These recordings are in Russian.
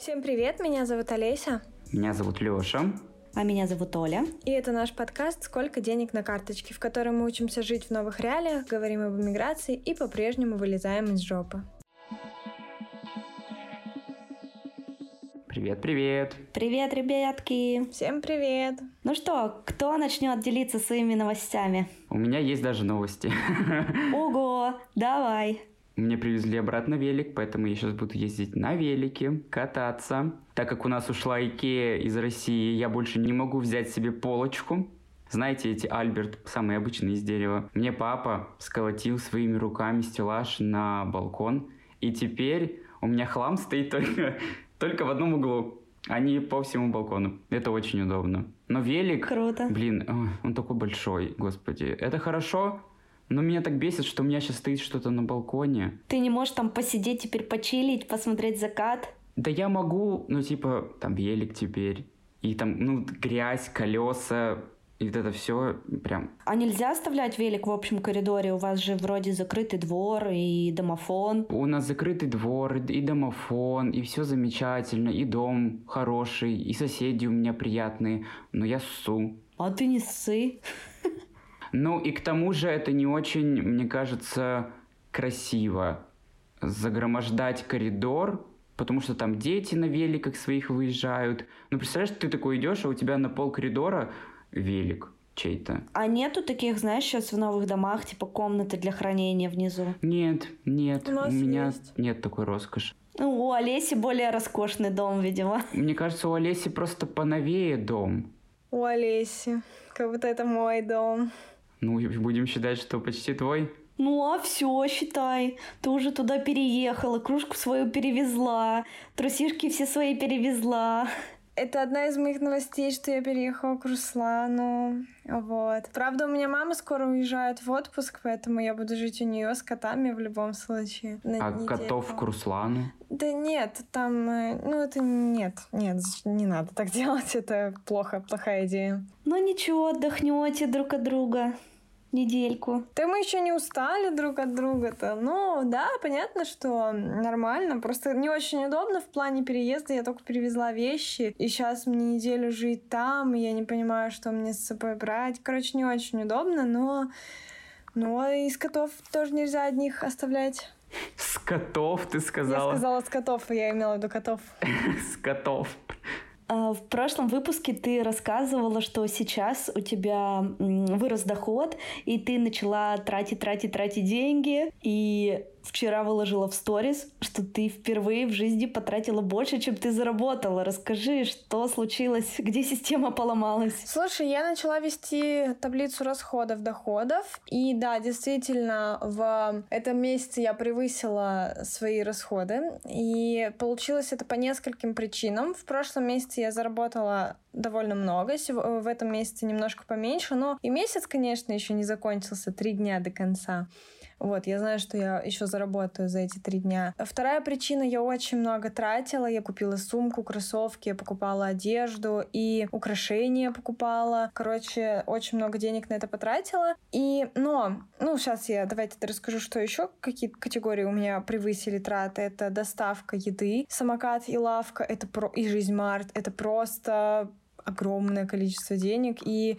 Всем привет, меня зовут Олеся. Меня зовут Леша. А меня зовут Оля. И это наш подкаст «Сколько денег на карточке», в котором мы учимся жить в новых реалиях, говорим об иммиграции и по-прежнему вылезаем из жопы. Привет, привет. Привет, ребятки. Всем привет. Ну что, кто начнет делиться своими новостями? У меня есть даже новости. Ого, давай. Мне привезли обратно велик, поэтому я сейчас буду ездить на велике, кататься. Так как у нас ушла Икея из России, я больше не могу взять себе полочку. Знаете, эти Альберт, самые обычные из дерева. Мне папа сколотил своими руками стеллаж на балкон. И теперь у меня хлам стоит только, только в одном углу а не по всему балкону. Это очень удобно. Но велик... Круто. Блин, он такой большой, господи. Это хорошо, но меня так бесит, что у меня сейчас стоит что-то на балконе. Ты не можешь там посидеть теперь, почилить, посмотреть закат? Да я могу, ну типа, там велик теперь. И там, ну, грязь, колеса, и вот это все прям... А нельзя оставлять велик в общем коридоре? У вас же вроде закрытый двор и домофон. У нас закрытый двор и домофон, и все замечательно, и дом хороший, и соседи у меня приятные, но я ссу. А ты не ссы. Ну и к тому же это не очень, мне кажется, красиво загромождать коридор, потому что там дети на великах своих выезжают. Ну, представляешь, ты такой идешь, а у тебя на пол коридора велик чей-то. А нету таких, знаешь, сейчас в новых домах, типа комнаты для хранения внизу? Нет, нет. У, нас у меня есть. нет такой роскоши. Ну, у Олеси более роскошный дом, видимо. Мне кажется, у Олеси просто поновее дом. У Олеси. Как будто это мой дом. Ну, будем считать, что почти твой. Ну а все, считай. Ты уже туда переехала, кружку свою перевезла, трусишки все свои перевезла. Это одна из моих новостей, что я переехала к Руслану. Вот. Правда, у меня мама скоро уезжает в отпуск, поэтому я буду жить у нее с котами в любом случае. на А недельку. котов к Руслану? Да нет, там, э, ну это нет, нет, не надо так делать, это плохо, плохая идея. Ну ничего, отдохнете друг от друга недельку. Да мы еще не устали друг от друга-то. Ну, да, понятно, что нормально. Просто не очень удобно в плане переезда. Я только перевезла вещи, и сейчас мне неделю жить там, и я не понимаю, что мне с собой брать. Короче, не очень удобно, но... Но из котов тоже нельзя одних оставлять. С котов, ты Я сказала. сказала с котов, я имела в виду котов. С котов. А, В прошлом выпуске ты рассказывала, что сейчас у тебя вырос доход, и ты начала тратить, тратить, тратить деньги. И вчера выложила в сторис, что ты впервые в жизни потратила больше, чем ты заработала. Расскажи, что случилось, где система поломалась. Слушай, я начала вести таблицу расходов, доходов. И да, действительно, в этом месяце я превысила свои расходы. И получилось это по нескольким причинам. В прошлом месяце я заработала довольно много, в этом месяце немножко поменьше, но и месяц, конечно, еще не закончился, три дня до конца. Вот, я знаю, что я еще заработаю за эти три дня. Вторая причина, я очень много тратила. Я купила сумку, кроссовки, покупала одежду и украшения покупала. Короче, очень много денег на это потратила. И, но, ну, сейчас я, давайте расскажу, что еще, какие категории у меня превысили траты. Это доставка еды, самокат и лавка, это про... и жизнь Март. Это просто огромное количество денег. И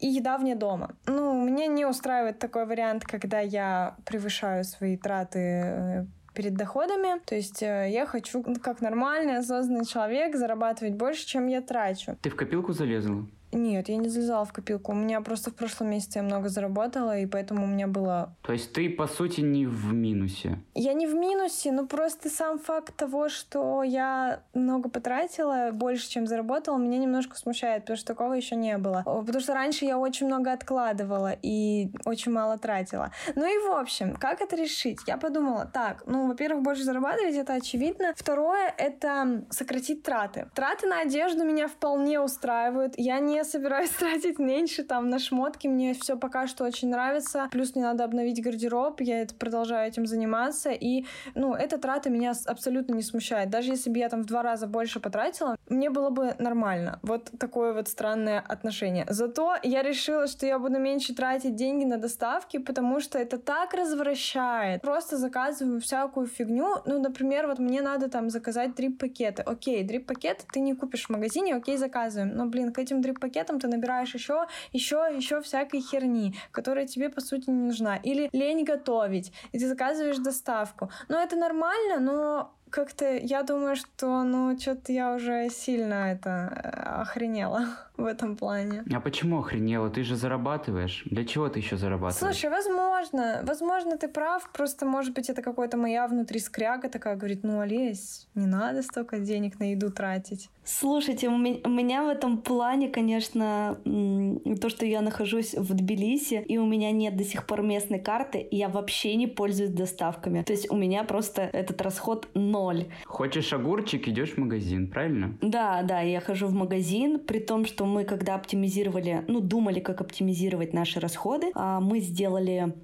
и еда вне дома. Ну, меня не устраивает такой вариант, когда я превышаю свои траты э, перед доходами. То есть э, я хочу, ну, как нормальный, осознанный человек, зарабатывать больше, чем я трачу. Ты в копилку залезла? Нет, я не залезала в копилку. У меня просто в прошлом месяце я много заработала, и поэтому у меня было... То есть ты, по сути, не в минусе. Я не в минусе, но просто сам факт того, что я много потратила, больше, чем заработала, меня немножко смущает, потому что такого еще не было. Потому что раньше я очень много откладывала и очень мало тратила. Ну и в общем, как это решить? Я подумала, так, ну, во-первых, больше зарабатывать, это очевидно. Второе, это сократить траты. Траты на одежду меня вполне устраивают. Я не собираюсь тратить меньше там на шмотки. Мне все пока что очень нравится. Плюс мне надо обновить гардероб. Я это продолжаю этим заниматься. И, ну, эта трата меня абсолютно не смущает. Даже если бы я там в два раза больше потратила, мне было бы нормально. Вот такое вот странное отношение. Зато я решила, что я буду меньше тратить деньги на доставки, потому что это так развращает. Просто заказываю всякую фигню. Ну, например, вот мне надо там заказать дрип-пакеты. Окей, дрип-пакеты ты не купишь в магазине, окей, заказываем. Но, блин, к этим дрип-пакетам ты набираешь еще, еще, еще всякой херни, которая тебе, по сути, не нужна. Или лень готовить, и ты заказываешь доставку. Но это нормально, но как-то я думаю, что ну что-то я уже сильно это э, охренела в этом плане. А почему охренела? Ты же зарабатываешь. Для чего ты еще зарабатываешь? Слушай, возможно, возможно, ты прав. Просто, может быть, это какая-то моя внутри скряга такая говорит, ну, Олесь, не надо столько денег на еду тратить. Слушайте, у меня в этом плане, конечно, то, что я нахожусь в Тбилиси, и у меня нет до сих пор местной карты, и я вообще не пользуюсь доставками. То есть у меня просто этот расход ноль. Хочешь огурчик, идешь в магазин, правильно? Да, да, я хожу в магазин, при том, что мы, когда оптимизировали, ну, думали, как оптимизировать наши расходы, а мы сделали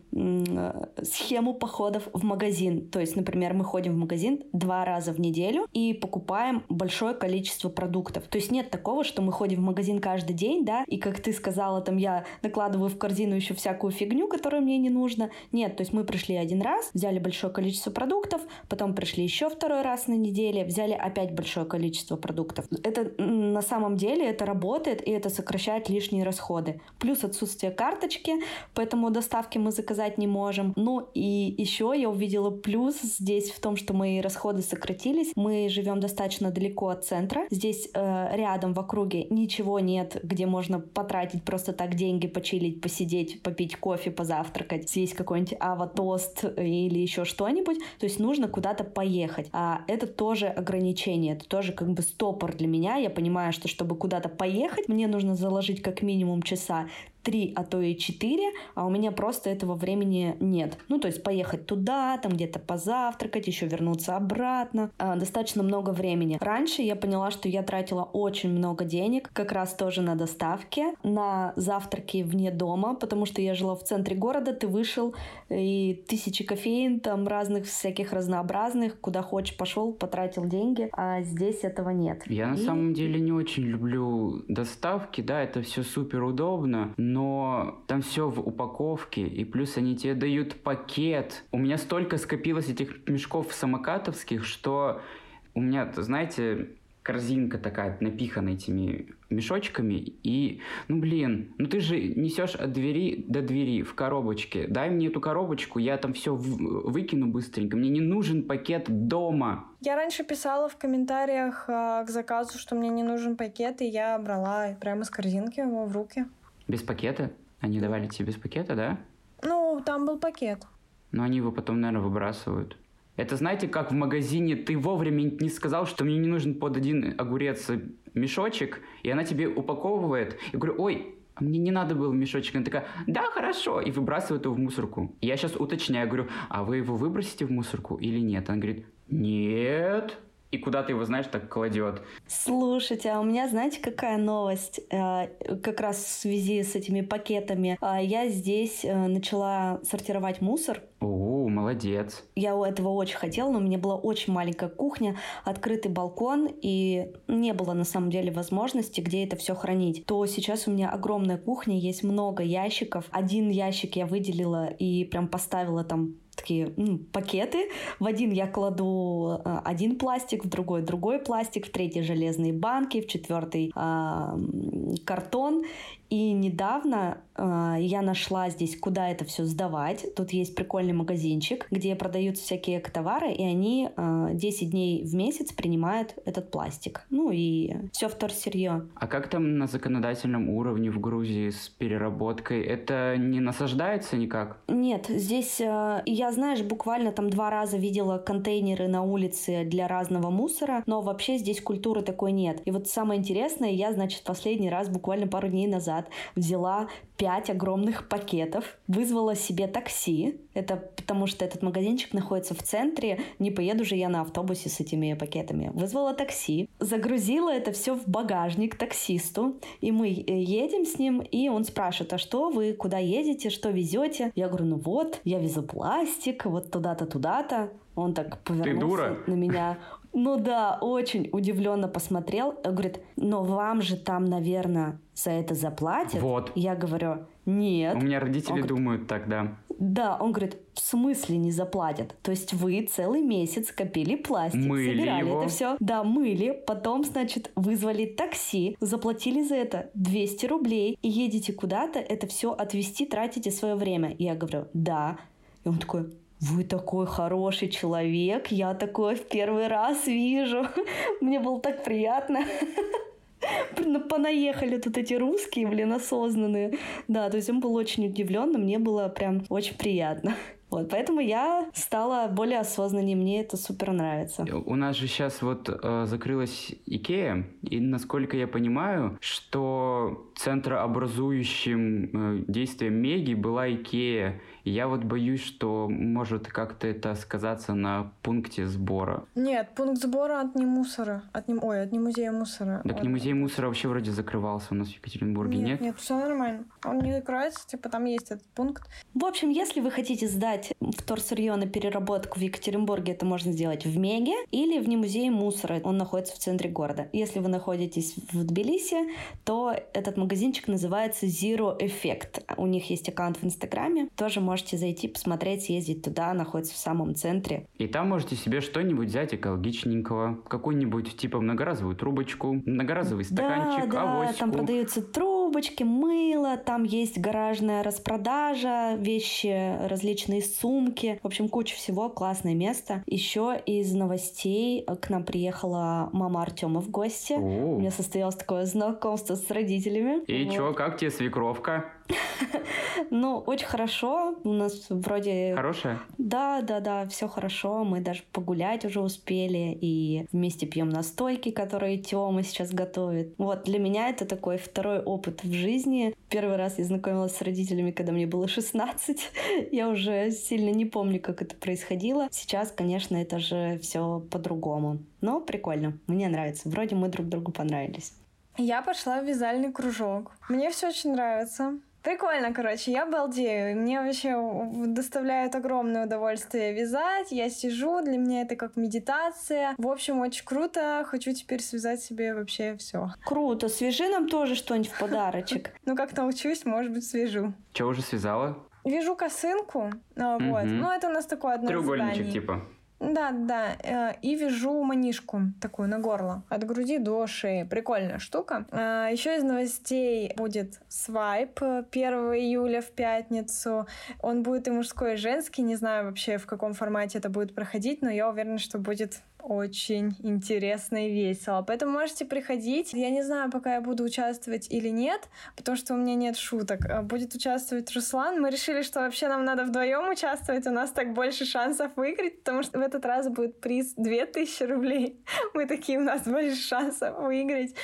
схему походов в магазин. То есть, например, мы ходим в магазин два раза в неделю и покупаем большое количество продуктов. То есть нет такого, что мы ходим в магазин каждый день, да, и как ты сказала, там я накладываю в корзину еще всякую фигню, которая мне не нужна. Нет, то есть мы пришли один раз, взяли большое количество продуктов, потом пришли еще второй раз на неделе, взяли опять большое количество продуктов. Это на самом деле это работает, и это сокращает лишние расходы. Плюс отсутствие карточки, поэтому доставки мы заказать не можем. Ну и еще я увидела плюс здесь в том, что мои расходы сократились. Мы живем достаточно далеко от центра. Здесь э, рядом в округе ничего нет, где можно потратить просто так деньги, почилить, посидеть, попить кофе, позавтракать, съесть какой-нибудь аватост или еще что-нибудь. То есть нужно куда-то поехать. А это тоже ограничение, это тоже как бы стопор для меня. Я понимаю, что чтобы куда-то поехать, мне нужно заложить как минимум часа три, а то и четыре, а у меня просто этого времени нет. Ну, то есть поехать туда, там где-то позавтракать, еще вернуться обратно. А, достаточно много времени. Раньше я поняла, что я тратила очень много денег, как раз тоже на доставки, на завтраки вне дома, потому что я жила в центре города, ты вышел, и тысячи кофеин, там разных всяких разнообразных, куда хочешь пошел, потратил деньги, а здесь этого нет. Я и... на самом деле не очень люблю доставки, да, это все супер удобно, но там все в упаковке, и плюс они тебе дают пакет. У меня столько скопилось этих мешков самокатовских, что у меня, знаете, корзинка такая напихана этими мешочками и, ну блин, ну ты же несешь от двери до двери в коробочке. Дай мне эту коробочку, я там все выкину быстренько. Мне не нужен пакет дома. Я раньше писала в комментариях э, к заказу, что мне не нужен пакет, и я брала прямо из корзинки его в руки. Без пакета? Они давали тебе без пакета, да? Ну, там был пакет. Но они его потом, наверное, выбрасывают. Это знаете, как в магазине ты вовремя не сказал, что мне не нужен под один огурец мешочек, и она тебе упаковывает. Я говорю, ой, а мне не надо было мешочек. Она такая, да, хорошо, и выбрасывает его в мусорку. Я сейчас уточняю, говорю, а вы его выбросите в мусорку или нет? Она говорит, нет и куда ты его, знаешь, так кладет. Слушайте, а у меня, знаете, какая новость? Э, как раз в связи с этими пакетами. Э, я здесь э, начала сортировать мусор. О, молодец. Я у этого очень хотела, но у меня была очень маленькая кухня, открытый балкон, и не было на самом деле возможности, где это все хранить. То сейчас у меня огромная кухня, есть много ящиков. Один ящик я выделила и прям поставила там такие ну, пакеты. В один я кладу э, один пластик, в другой другой пластик, в третий железные банки, в четвертый э, картон. И недавно э, я нашла здесь, куда это все сдавать. Тут есть прикольный магазинчик, где продаются всякие товары, и они э, 10 дней в месяц принимают этот пластик. Ну и все вторсырье. А как там на законодательном уровне в Грузии с переработкой? Это не насаждается никак? Нет, здесь э, я, знаешь, буквально там два раза видела контейнеры на улице для разного мусора, но вообще здесь культуры такой нет. И вот самое интересное, я, значит, последний раз буквально пару дней назад назад взяла пять огромных пакетов, вызвала себе такси. Это потому что этот магазинчик находится в центре. Не поеду же я на автобусе с этими пакетами. Вызвала такси, загрузила это все в багажник таксисту. И мы э, едем с ним, и он спрашивает, а что вы, куда едете, что везете? Я говорю, ну вот, я везу пластик, вот туда-то, туда-то. Он так повернулся на меня. Ну да, очень удивленно посмотрел. Говорит, но вам же там, наверное, за это заплатят. Вот. Я говорю, нет. У меня родители Он думают так, да. Да, он говорит, в смысле не заплатят? То есть вы целый месяц копили пластик, Мыли собирали его. это все. Да, мыли, потом, значит, вызвали такси, заплатили за это 200 рублей и едете куда-то, это все отвезти, тратите свое время. И я говорю, да. И он такой, вы такой хороший человек, я такое в первый раз вижу. Мне было так приятно. Блин, Понаехали тут эти русские, блин, осознанные. Да, то есть он был очень удивлен, мне было прям очень приятно. Вот, поэтому я стала более осознанней, мне это супер нравится. У нас же сейчас вот э, закрылась Икея, и насколько я понимаю, что центрообразующим э, действием Меги была Икея. И я вот боюсь, что может как-то это сказаться на пункте сбора. Нет, пункт сбора от не мусора. От не... Ой, от не музея мусора. Так От- не музей мусора вообще вроде закрывался у нас в Екатеринбурге, нет? Нет, нет, все нормально. Он не закроется, типа там есть этот пункт. В общем, если вы хотите сдать вторсырье на переработку в Екатеринбурге, это можно сделать в Меге или в немузее мусора. Он находится в центре города. Если вы находитесь в Тбилиси, то этот магазинчик называется Zero Effect. У них есть аккаунт в Инстаграме. Тоже можете зайти, посмотреть, съездить туда. Находится в самом центре. И там можете себе что-нибудь взять экологичненького, какую-нибудь типа многоразовую трубочку, многоразовый стаканчик, да, да, авоську. там продаются трубочки, мыло, там есть гаражная распродажа, вещи, различные сумки. В общем, куча всего, классное место. Еще из новостей к нам приехала мама Артема в гости. О. У меня состоялось такое знакомство с родителями. И Вот. чё, как тебе свекровка? Ну, очень хорошо. У нас вроде... Хорошая? Да, да, да, все хорошо. Мы даже погулять уже успели и вместе пьем настойки, которые Тёма сейчас готовит. Вот для меня это такой второй опыт в жизни. Первый раз я знакомилась с родителями, когда мне было 16. Я уже сильно не помню, как это происходило. Сейчас, конечно, это же все по-другому. Но прикольно. Мне нравится. Вроде мы друг другу понравились. Я пошла в вязальный кружок. Мне все очень нравится. Прикольно, короче, я балдею. Мне вообще доставляет огромное удовольствие вязать. Я сижу, для меня это как медитация. В общем, очень круто. Хочу теперь связать себе вообще все. Круто. Свяжи нам тоже что-нибудь в подарочек. Ну, как научусь, может быть, свяжу. Чё уже связала? Вяжу косынку, а, вот. Ну, это у нас такое одно Треугольничек типа. Да, да. э, И вяжу манишку такую на горло. От груди до шеи. Прикольная штука. Еще из новостей будет свайп э, 1 июля в пятницу. Он будет и мужской, и женский. Не знаю вообще, в каком формате это будет проходить, но я уверена, что будет очень интересно и весело. Поэтому можете приходить. Я не знаю, пока я буду участвовать или нет, потому что у меня нет шуток. Э, Будет участвовать Руслан. Мы решили, что вообще нам надо вдвоем участвовать. У нас так больше шансов выиграть, потому что этот раз будет приз 2000 рублей. Мы такие, у нас больше шансов выиграть.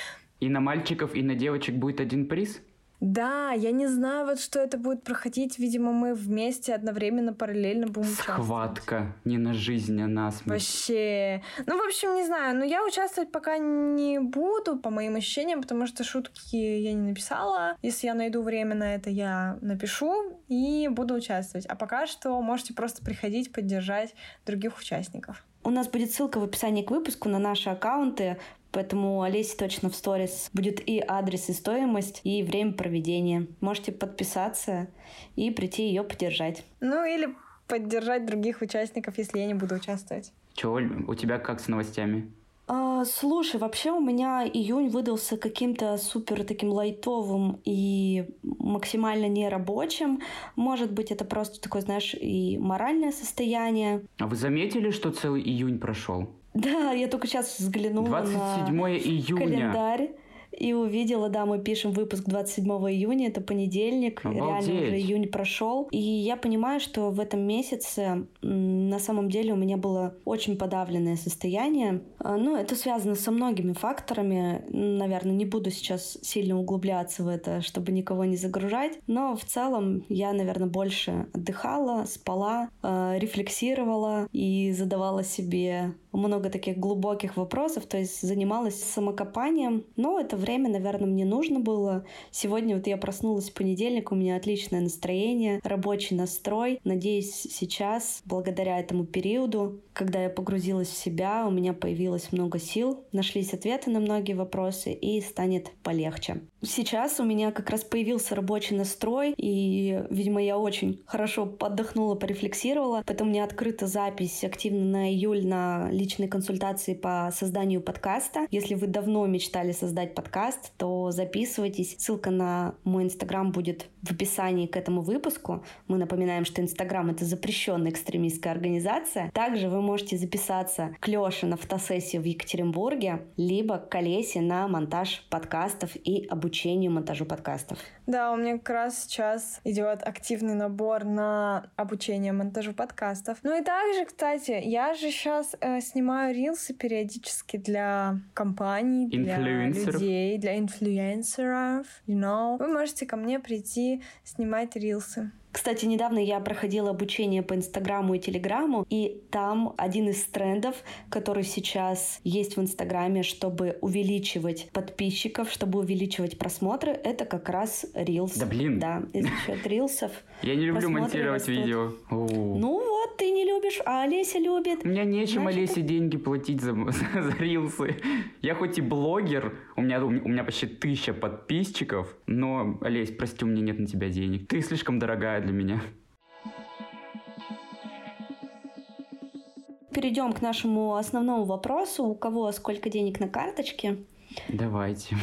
И на мальчиков, и на девочек будет один приз? Да, я не знаю, вот что это будет проходить. Видимо, мы вместе одновременно, параллельно будем участвовать. Схватка. Не на жизнь, а на смерть. Вообще. Ну, в общем, не знаю. Но я участвовать пока не буду, по моим ощущениям, потому что шутки я не написала. Если я найду время на это, я напишу и буду участвовать. А пока что можете просто приходить, поддержать других участников. У нас будет ссылка в описании к выпуску на наши аккаунты, поэтому Олесе точно в сторис будет и адрес, и стоимость, и время проведения. Можете подписаться и прийти ее поддержать. Ну, или поддержать других участников, если я не буду участвовать. Чё, Оль, у тебя как с новостями? А, слушай, вообще у меня июнь выдался каким-то супер таким лайтовым и максимально нерабочим. Может быть, это просто такое, знаешь, и моральное состояние. А вы заметили, что целый июнь прошел? Да, я только сейчас взглянула 27 на июня. календарь и увидела, да, мы пишем выпуск 27 июня, это понедельник, реально Обалдеть. уже июнь прошел. И я понимаю, что в этом месяце на самом деле у меня было очень подавленное состояние. А, Ну, это связано со многими факторами. Наверное, не буду сейчас сильно углубляться в это, чтобы никого не загружать. Но в целом я, наверное, больше отдыхала, спала, э, рефлексировала и задавала себе много таких глубоких вопросов, то есть занималась самокопанием, но это время, наверное, мне нужно было. Сегодня вот я проснулась в понедельник, у меня отличное настроение, рабочий настрой. Надеюсь, сейчас, благодаря этому периоду, когда я погрузилась в себя, у меня появилось много сил, нашлись ответы на многие вопросы и станет полегче. Сейчас у меня как раз появился рабочий настрой, и, видимо, я очень хорошо подохнула, порефлексировала, поэтому у меня открыта запись активно на июль на личной консультации по созданию подкаста. Если вы давно мечтали создать подкаст, то записывайтесь. Ссылка на мой инстаграм будет в описании к этому выпуску. Мы напоминаем, что инстаграм — это запрещенная экстремистская организация. Также вы можете записаться к Лёше на фотосессию в Екатеринбурге, либо к Олесе на монтаж подкастов и обучению монтажу подкастов. Да, у меня как раз сейчас идет активный набор на обучение монтажу подкастов. Ну и также, кстати, я же сейчас э, снимаю рилсы периодически для компаний, для людей, для инфлюенсеров, you know. Вы можете ко мне прийти снимать рилсы. Кстати, недавно я проходила обучение по Инстаграму и Телеграму, и там один из трендов, который сейчас есть в Инстаграме, чтобы увеличивать подписчиков, чтобы увеличивать просмотры, это как раз Reels. Да блин. Да, за счет рилсов. Я не люблю монтировать видео. Ну вот, ты не любишь, а Олеся любит. У меня нечем Олесе деньги платить за рилсы. Я хоть и блогер, у меня, у меня почти тысяча подписчиков, но, Олесь, прости, у меня нет на тебя денег. Ты слишком дорогая для меня. Перейдем к нашему основному вопросу. У кого сколько денег на карточке? Давайте.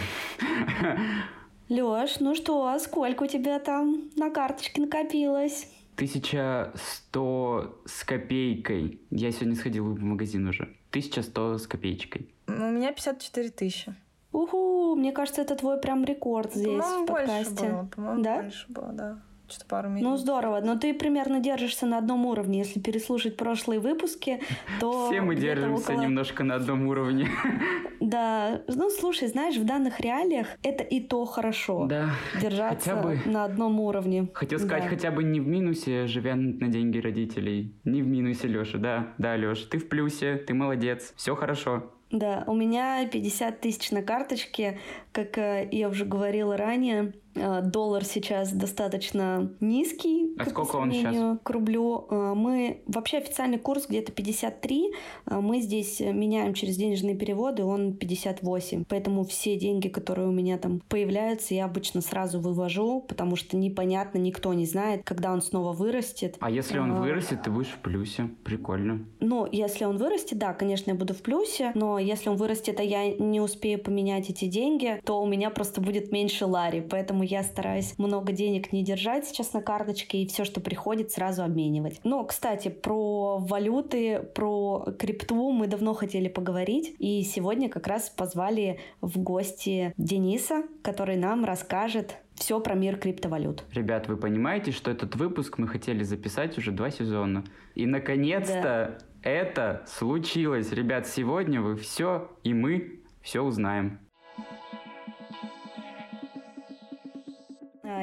Лёш, ну что, сколько у тебя там на карточке накопилось? Тысяча сто с копейкой. Я сегодня сходил в магазин уже. Тысяча сто с копеечкой. У меня 54 тысячи. Уху, мне кажется, это твой прям рекорд здесь в подкасте. Больше было, по-моему, да? больше было, да что пару минут. Ну, здорово. Но ты примерно держишься на одном уровне. Если переслушать прошлые выпуски, то... Все мы держимся около... немножко на одном уровне. Да. Ну, слушай, знаешь, в данных реалиях это и то хорошо. Да. Держаться хотя бы... на одном уровне. Хотел сказать, да. хотя бы не в минусе, живя на деньги родителей. Не в минусе, Леша. Да, да, Леша, ты в плюсе, ты молодец. Все хорошо. Да, у меня 50 тысяч на карточке, как э, я уже говорила ранее. Э, доллар сейчас достаточно низкий. А сколько он сейчас? К рублю. Э, мы вообще официальный курс где-то 53. Мы здесь меняем через денежные переводы, он 58. Поэтому все деньги, которые у меня там появляются, я обычно сразу вывожу, потому что непонятно, никто не знает, когда он снова вырастет. А если он вырастет, ты будешь в плюсе. Прикольно. Ну, если он вырастет, да, конечно, я буду в плюсе, но если он вырастет, а я не успею поменять эти деньги, то у меня просто будет меньше лари. Поэтому я стараюсь много денег не держать сейчас на карточке и все, что приходит, сразу обменивать. Но, кстати, про валюты, про крипту мы давно хотели поговорить. И сегодня как раз позвали в гости Дениса, который нам расскажет все про мир криптовалют. Ребят, вы понимаете, что этот выпуск мы хотели записать уже два сезона. И наконец-то да. Это случилось. Ребят, сегодня вы все и мы все узнаем.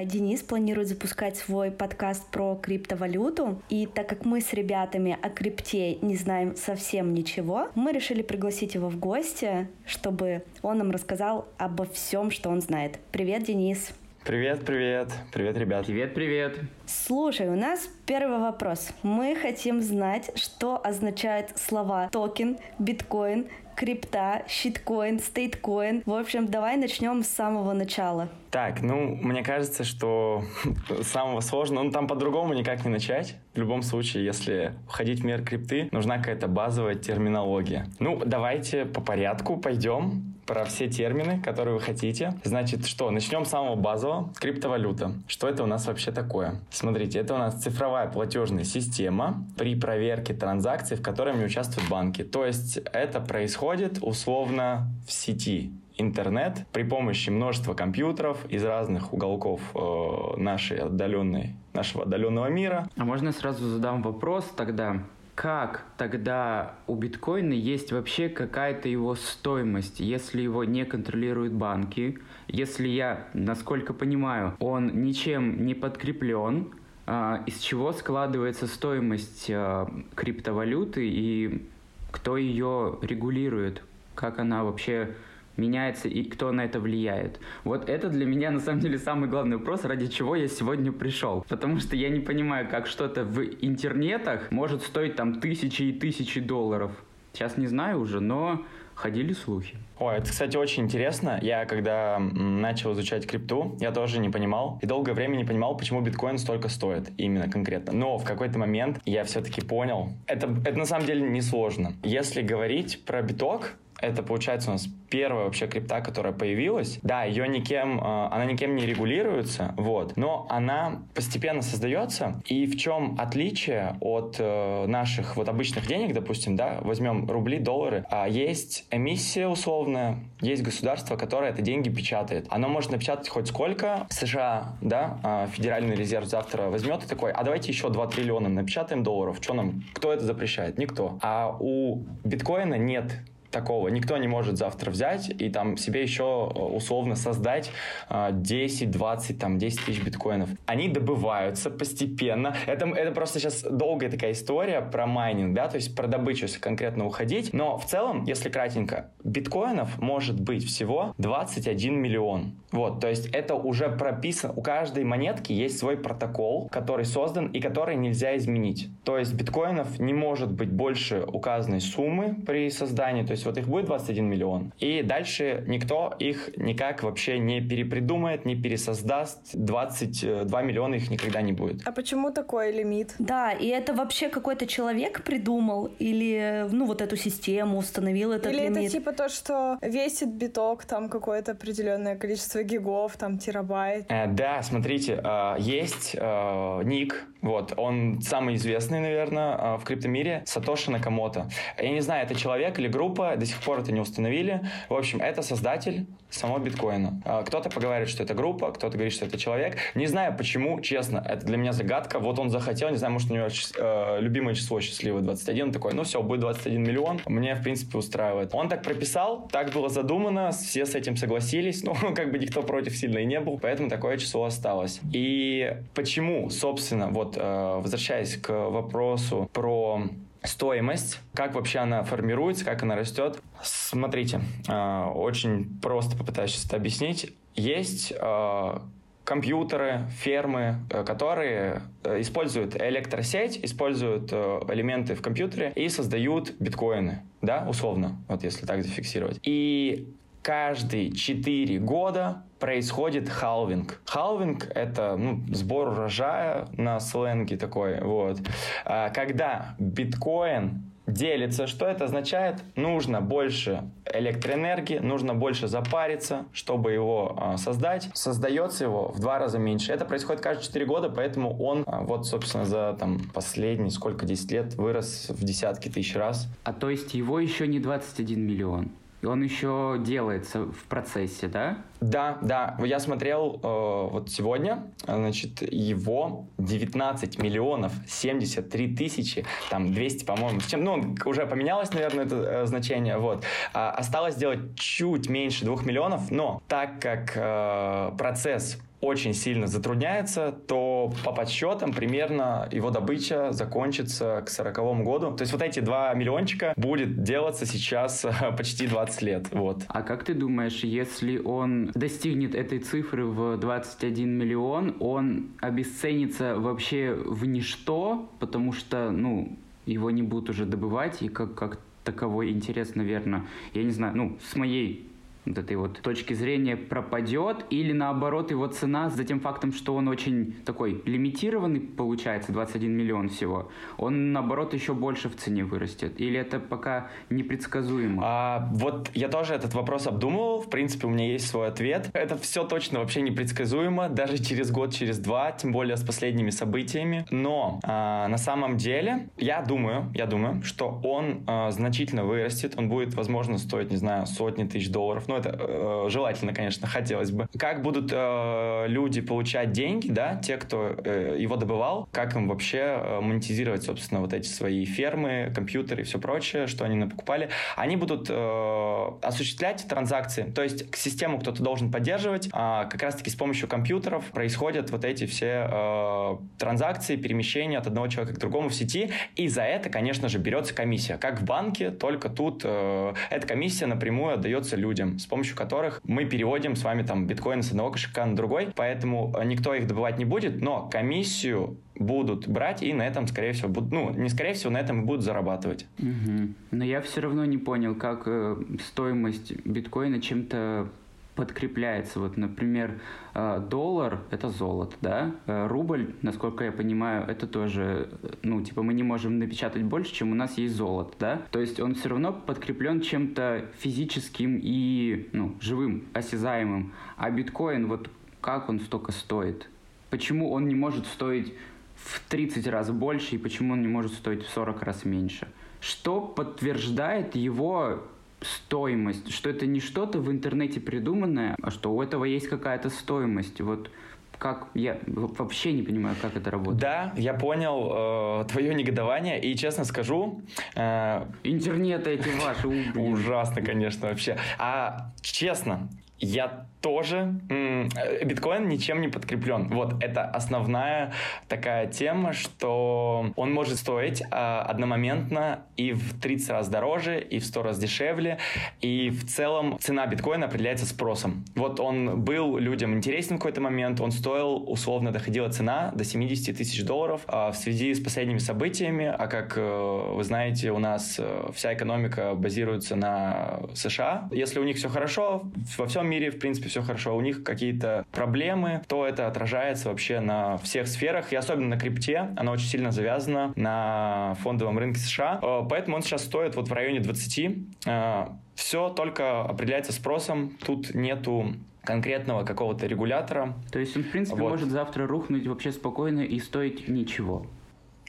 Денис планирует запускать свой подкаст про криптовалюту. И так как мы с ребятами о крипте не знаем совсем ничего, мы решили пригласить его в гости, чтобы он нам рассказал обо всем, что он знает. Привет, Денис! Привет, привет. Привет, ребят. Привет, привет. Слушай, у нас первый вопрос. Мы хотим знать, что означают слова токен, биткоин, крипта, щиткоин, стейткоин. В общем, давай начнем с самого начала. Так, ну, мне кажется, что самого сложного, ну, там по-другому никак не начать. В любом случае, если входить в мир крипты, нужна какая-то базовая терминология. Ну, давайте по порядку пойдем про все термины, которые вы хотите. Значит, что? Начнем с самого базового. Криптовалюта. Что это у нас вообще такое? Смотрите, это у нас цифровая платежная система при проверке транзакций, в которой участвуют банки. То есть это происходит условно в сети интернет при помощи множества компьютеров из разных уголков э, нашей отдаленной, нашего отдаленного мира. А можно я сразу задам вопрос тогда? Как тогда у биткоина есть вообще какая-то его стоимость, если его не контролируют банки, если я, насколько понимаю, он ничем не подкреплен, а, из чего складывается стоимость а, криптовалюты и кто ее регулирует, как она вообще меняется и кто на это влияет. Вот это для меня на самом деле самый главный вопрос, ради чего я сегодня пришел. Потому что я не понимаю, как что-то в интернетах может стоить там тысячи и тысячи долларов. Сейчас не знаю уже, но ходили слухи. Ой, это, кстати, очень интересно. Я, когда начал изучать крипту, я тоже не понимал. И долгое время не понимал, почему биткоин столько стоит именно конкретно. Но в какой-то момент я все-таки понял. Это, это на самом деле несложно. Если говорить про биток, это получается у нас первая вообще крипта, которая появилась. Да, ее никем, э, она никем не регулируется, вот, но она постепенно создается. И в чем отличие от э, наших вот обычных денег, допустим, да, возьмем рубли, доллары, а есть эмиссия условная, есть государство, которое это деньги печатает. Оно может напечатать хоть сколько. США, да, а Федеральный резерв завтра возьмет и такой, а давайте еще 2 триллиона напечатаем долларов. Что нам, кто это запрещает? Никто. А у биткоина нет такого. Никто не может завтра взять и там себе еще э, условно создать 10, 20, там 10 тысяч биткоинов. Они добываются постепенно. Это, это просто сейчас долгая такая история про майнинг, да, то есть про добычу, если конкретно уходить. Но в целом, если кратенько, биткоинов может быть всего 21 миллион. Вот, то есть это уже прописано. У каждой монетки есть свой протокол, который создан и который нельзя изменить. То есть биткоинов не может быть больше указанной суммы при создании. То есть вот их будет 21 миллион. И дальше никто их никак вообще не перепридумает, не пересоздаст. 22 миллиона их никогда не будет. А почему такой лимит? Да, и это вообще какой-то человек придумал или, ну, вот эту систему установил этот или лимит? Или это типа то, что весит биток там какое-то определенное количество гигов, там терабайт? Э, да, смотрите, э, есть э, ник, вот, он самый известный, наверное, э, в криптомире, Сатоши Накамото. Я не знаю, это человек или группа, до сих пор это не установили. В общем, это создатель самого биткоина. А, кто-то поговаривает, что это группа, кто-то говорит, что это человек. Не знаю почему, честно, это для меня загадка. Вот он захотел, не знаю, может у него э, любимое число счастливое 21, такой, ну все, будет 21 миллион, мне в принципе устраивает. Он так прописал, так было задумано, все с этим согласились, ну как бы никто против сильно и не был, поэтому такое число осталось. И почему, собственно, вот э, возвращаясь к вопросу про стоимость, как вообще она формируется, как она растет. Смотрите, э, очень просто попытаюсь это объяснить. Есть э, компьютеры, фермы, которые используют электросеть, используют элементы в компьютере и создают биткоины, да, условно, вот если так зафиксировать. И каждые 4 года происходит халвинг. Халвинг — это ну, сбор урожая на сленге такой. Вот. А, когда биткоин делится. Что это означает? Нужно больше электроэнергии, нужно больше запариться, чтобы его а, создать. Создается его в два раза меньше. Это происходит каждые 4 года, поэтому он а, вот, собственно, за там последние сколько, 10 лет вырос в десятки тысяч раз. А то есть его еще не 21 миллион? Он еще делается в процессе, да? Да, да. Я смотрел э, вот сегодня, значит, его 19 миллионов 73 тысячи, там 200, по-моему, с чем, ну, уже поменялось, наверное, это э, значение, вот. А, осталось сделать чуть меньше 2 миллионов, но так как э, процесс очень сильно затрудняется, то по подсчетам примерно его добыча закончится к 40 году. То есть вот эти 2 миллиончика будет делаться сейчас почти 20 лет. Вот. А как ты думаешь, если он достигнет этой цифры в 21 миллион, он обесценится вообще в ничто, потому что, ну, его не будут уже добывать, и как, как таковой интерес, наверное, я не знаю, ну, с моей вот этой вот точки зрения пропадет, или наоборот его цена за тем фактом, что он очень такой лимитированный получается, 21 миллион всего, он наоборот еще больше в цене вырастет? Или это пока непредсказуемо? А, вот я тоже этот вопрос обдумывал, в принципе у меня есть свой ответ. Это все точно вообще непредсказуемо, даже через год, через два, тем более с последними событиями. Но а, на самом деле я думаю, я думаю, что он а, значительно вырастет, он будет, возможно, стоить, не знаю, сотни тысяч долларов, но ну, это э, желательно, конечно, хотелось бы. Как будут э, люди получать деньги, да, те, кто э, его добывал, как им вообще э, монетизировать, собственно, вот эти свои фермы, компьютеры и все прочее, что они покупали. Они будут э, осуществлять транзакции, то есть к систему кто-то должен поддерживать, а как раз-таки с помощью компьютеров происходят вот эти все э, транзакции, перемещения от одного человека к другому в сети, и за это, конечно же, берется комиссия. Как в банке, только тут э, эта комиссия напрямую отдается людям, с помощью которых мы переводим с вами там биткоины с одного кошелька на другой, поэтому э, никто их добывать не будет, но комиссию будут брать и на этом, скорее всего, будут, ну, не скорее всего, на этом и будут зарабатывать. Угу. Но я все равно не понял, как э, стоимость биткоина чем-то подкрепляется. Вот, например, э, доллар – это золото, да? Э, рубль, насколько я понимаю, это тоже, ну, типа мы не можем напечатать больше, чем у нас есть золото, да? То есть он все равно подкреплен чем-то физическим и, ну, живым, осязаемым. А биткоин, вот как он столько стоит? Почему он не может стоить в 30 раз больше и почему он не может стоить в 40 раз меньше? Что подтверждает его стоимость, что это не что-то в интернете придуманное, а что у этого есть какая-то стоимость. Вот как я вообще не понимаю, как это работает. Да, я понял э, твое негодование и честно скажу. Э, Интернет эти ваши. Ужасно, конечно, вообще. А честно, я тоже биткоин ничем не подкреплен. Вот это основная такая тема, что он может стоить а, одномоментно и в 30 раз дороже, и в 100 раз дешевле, и в целом цена биткоина определяется спросом. Вот он был людям интересен в какой-то момент, он стоил, условно доходила цена до 70 тысяч долларов а в связи с последними событиями, а как э, вы знаете, у нас э, вся экономика базируется на США. Если у них все хорошо, во всем мире, в принципе, все хорошо, у них какие-то проблемы, то это отражается вообще на всех сферах, и особенно на крипте, оно очень сильно завязано на фондовом рынке США, э, поэтому он сейчас стоит вот в районе 20. Э, все только определяется спросом, тут нету конкретного какого-то регулятора. То есть он, в принципе, вот. может завтра рухнуть вообще спокойно и стоить ничего.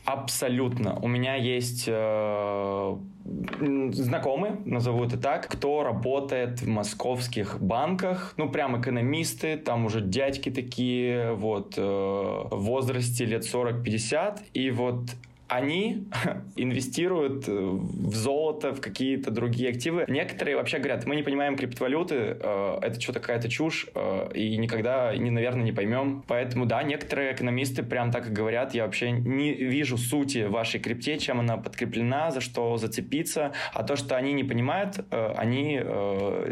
Абсолютно. У меня есть э, знакомый, назову это так, кто работает в московских банках, ну, прям экономисты, там уже дядьки такие, вот, э, в возрасте лет 40-50, и вот они инвестируют э, в золото, в какие-то другие активы. Некоторые вообще говорят, мы не понимаем криптовалюты, э, это что-то какая-то чушь, э, и никогда, не, наверное, не поймем. Поэтому, да, некоторые экономисты прям так и говорят, я вообще не вижу сути вашей крипте, чем она подкреплена, за что зацепиться, а то, что они не понимают, они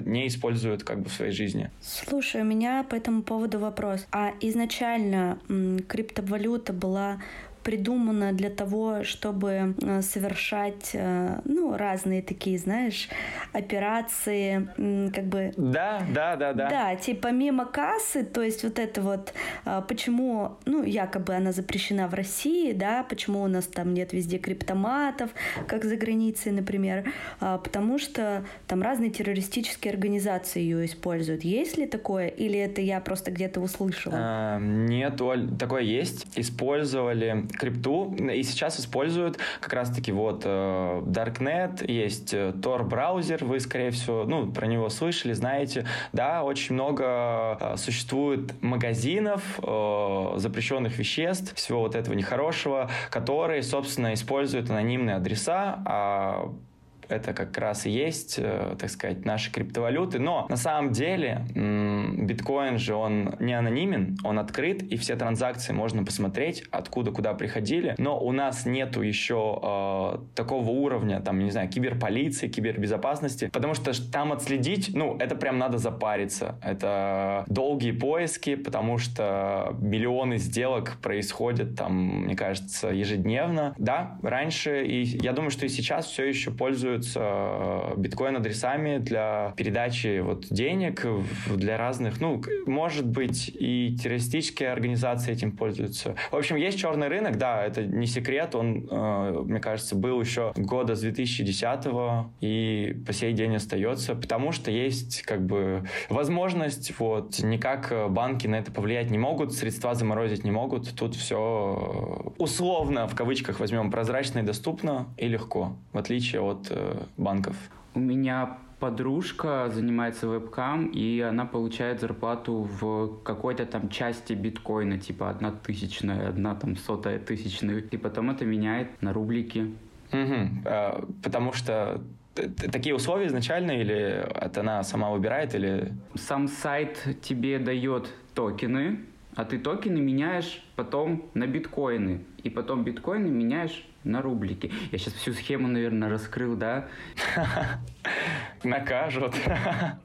не используют как бы в своей жизни. Слушай, у меня по этому поводу вопрос. А изначально криптовалюта была придумана для того, чтобы э, совершать, э, ну, разные такие, знаешь, операции, как бы... Да, да, да, да. Да, типа мимо кассы, то есть вот это вот, э, почему, ну, якобы она запрещена в России, да, почему у нас там нет везде криптоматов, как за границей, например, потому что там разные террористические организации ее используют. Есть ли такое, или это я просто где-то услышала? А, нет, Оль, такое есть. Использовали крипту и сейчас используют как раз-таки вот э, Darknet, есть э, Tor браузер, вы, скорее всего, ну, про него слышали, знаете. Да, очень много э, существует магазинов запрещенных веществ, всего вот этого нехорошего, которые, собственно, используют анонимные адреса, а это как раз и есть, э, так сказать, наши криптовалюты. Но на самом деле биткоин же, он не анонимен, он открыт, и все транзакции можно посмотреть, откуда, куда приходили. Но у нас нету еще э, такого уровня, там, не знаю, киберполиции, кибербезопасности, потому что там отследить, ну, это прям надо запариться. Это долгие поиски, потому что миллионы сделок происходят там, мне кажется, ежедневно. Да, раньше, и я думаю, что и сейчас все еще пользуются пользуются э, биткоин-адресами для передачи вот денег для разных, ну, может быть, и террористические организации этим пользуются. В общем, есть черный рынок, да, это не секрет, он, э, мне кажется, был еще года с 2010 и по сей день остается, потому что есть как бы возможность, вот, никак банки на это повлиять не могут, средства заморозить не могут, тут все условно, в кавычках возьмем, прозрачно и доступно и легко, в отличие от банков. У меня подружка занимается вебкам, и она получает зарплату в какой-то там части биткоина, типа одна тысячная, одна там сотая тысячная, и потом это меняет на рублики. Угу. Потому что такие условия изначально, или это она сама выбирает, или... Сам сайт тебе дает токены, а ты токены меняешь потом на биткоины, и потом биткоины меняешь на рублики. Я сейчас всю схему, наверное, раскрыл, да? Накажут.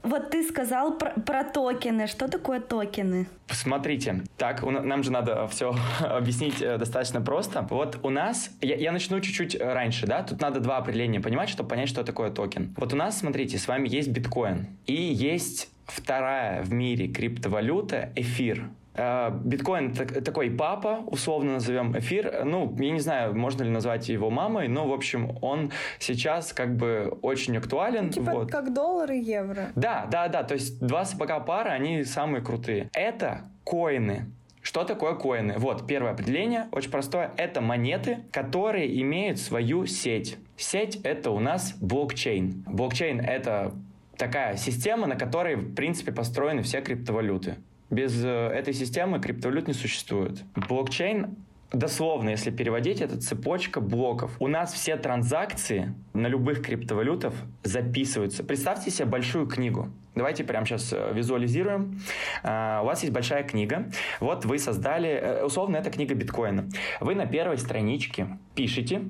Вот ты сказал про, про токены. Что такое токены? Смотрите, так, нам же надо все объяснить э, достаточно просто. Вот у нас, я, я начну чуть-чуть раньше, да, тут надо два определения понимать, чтобы понять, что такое токен. Вот у нас, смотрите, с вами есть биткоин и есть вторая в мире криптовалюта эфир. Э, биткоин такой папа, условно назовем эфир. Ну, я не знаю, можно ли назвать его мамой, но, в общем, он сейчас как бы очень актуален. Ну, типа вот. как доллар и евро. Да, да, да. То есть два сапога пара, они самые крутые. Это коины. Что такое коины? Вот, первое определение, очень простое. Это монеты, которые имеют свою сеть. Сеть — это у нас блокчейн. Блокчейн — это такая система, на которой, в принципе, построены все криптовалюты. Без э, этой системы криптовалют не существует. Блокчейн Дословно, если переводить, это цепочка блоков. У нас все транзакции на любых криптовалютах записываются. Представьте себе большую книгу. Давайте прямо сейчас э, визуализируем. Uh, у вас есть большая книга. Вот вы создали, э, условно, это книга биткоина. Вы на первой страничке пишете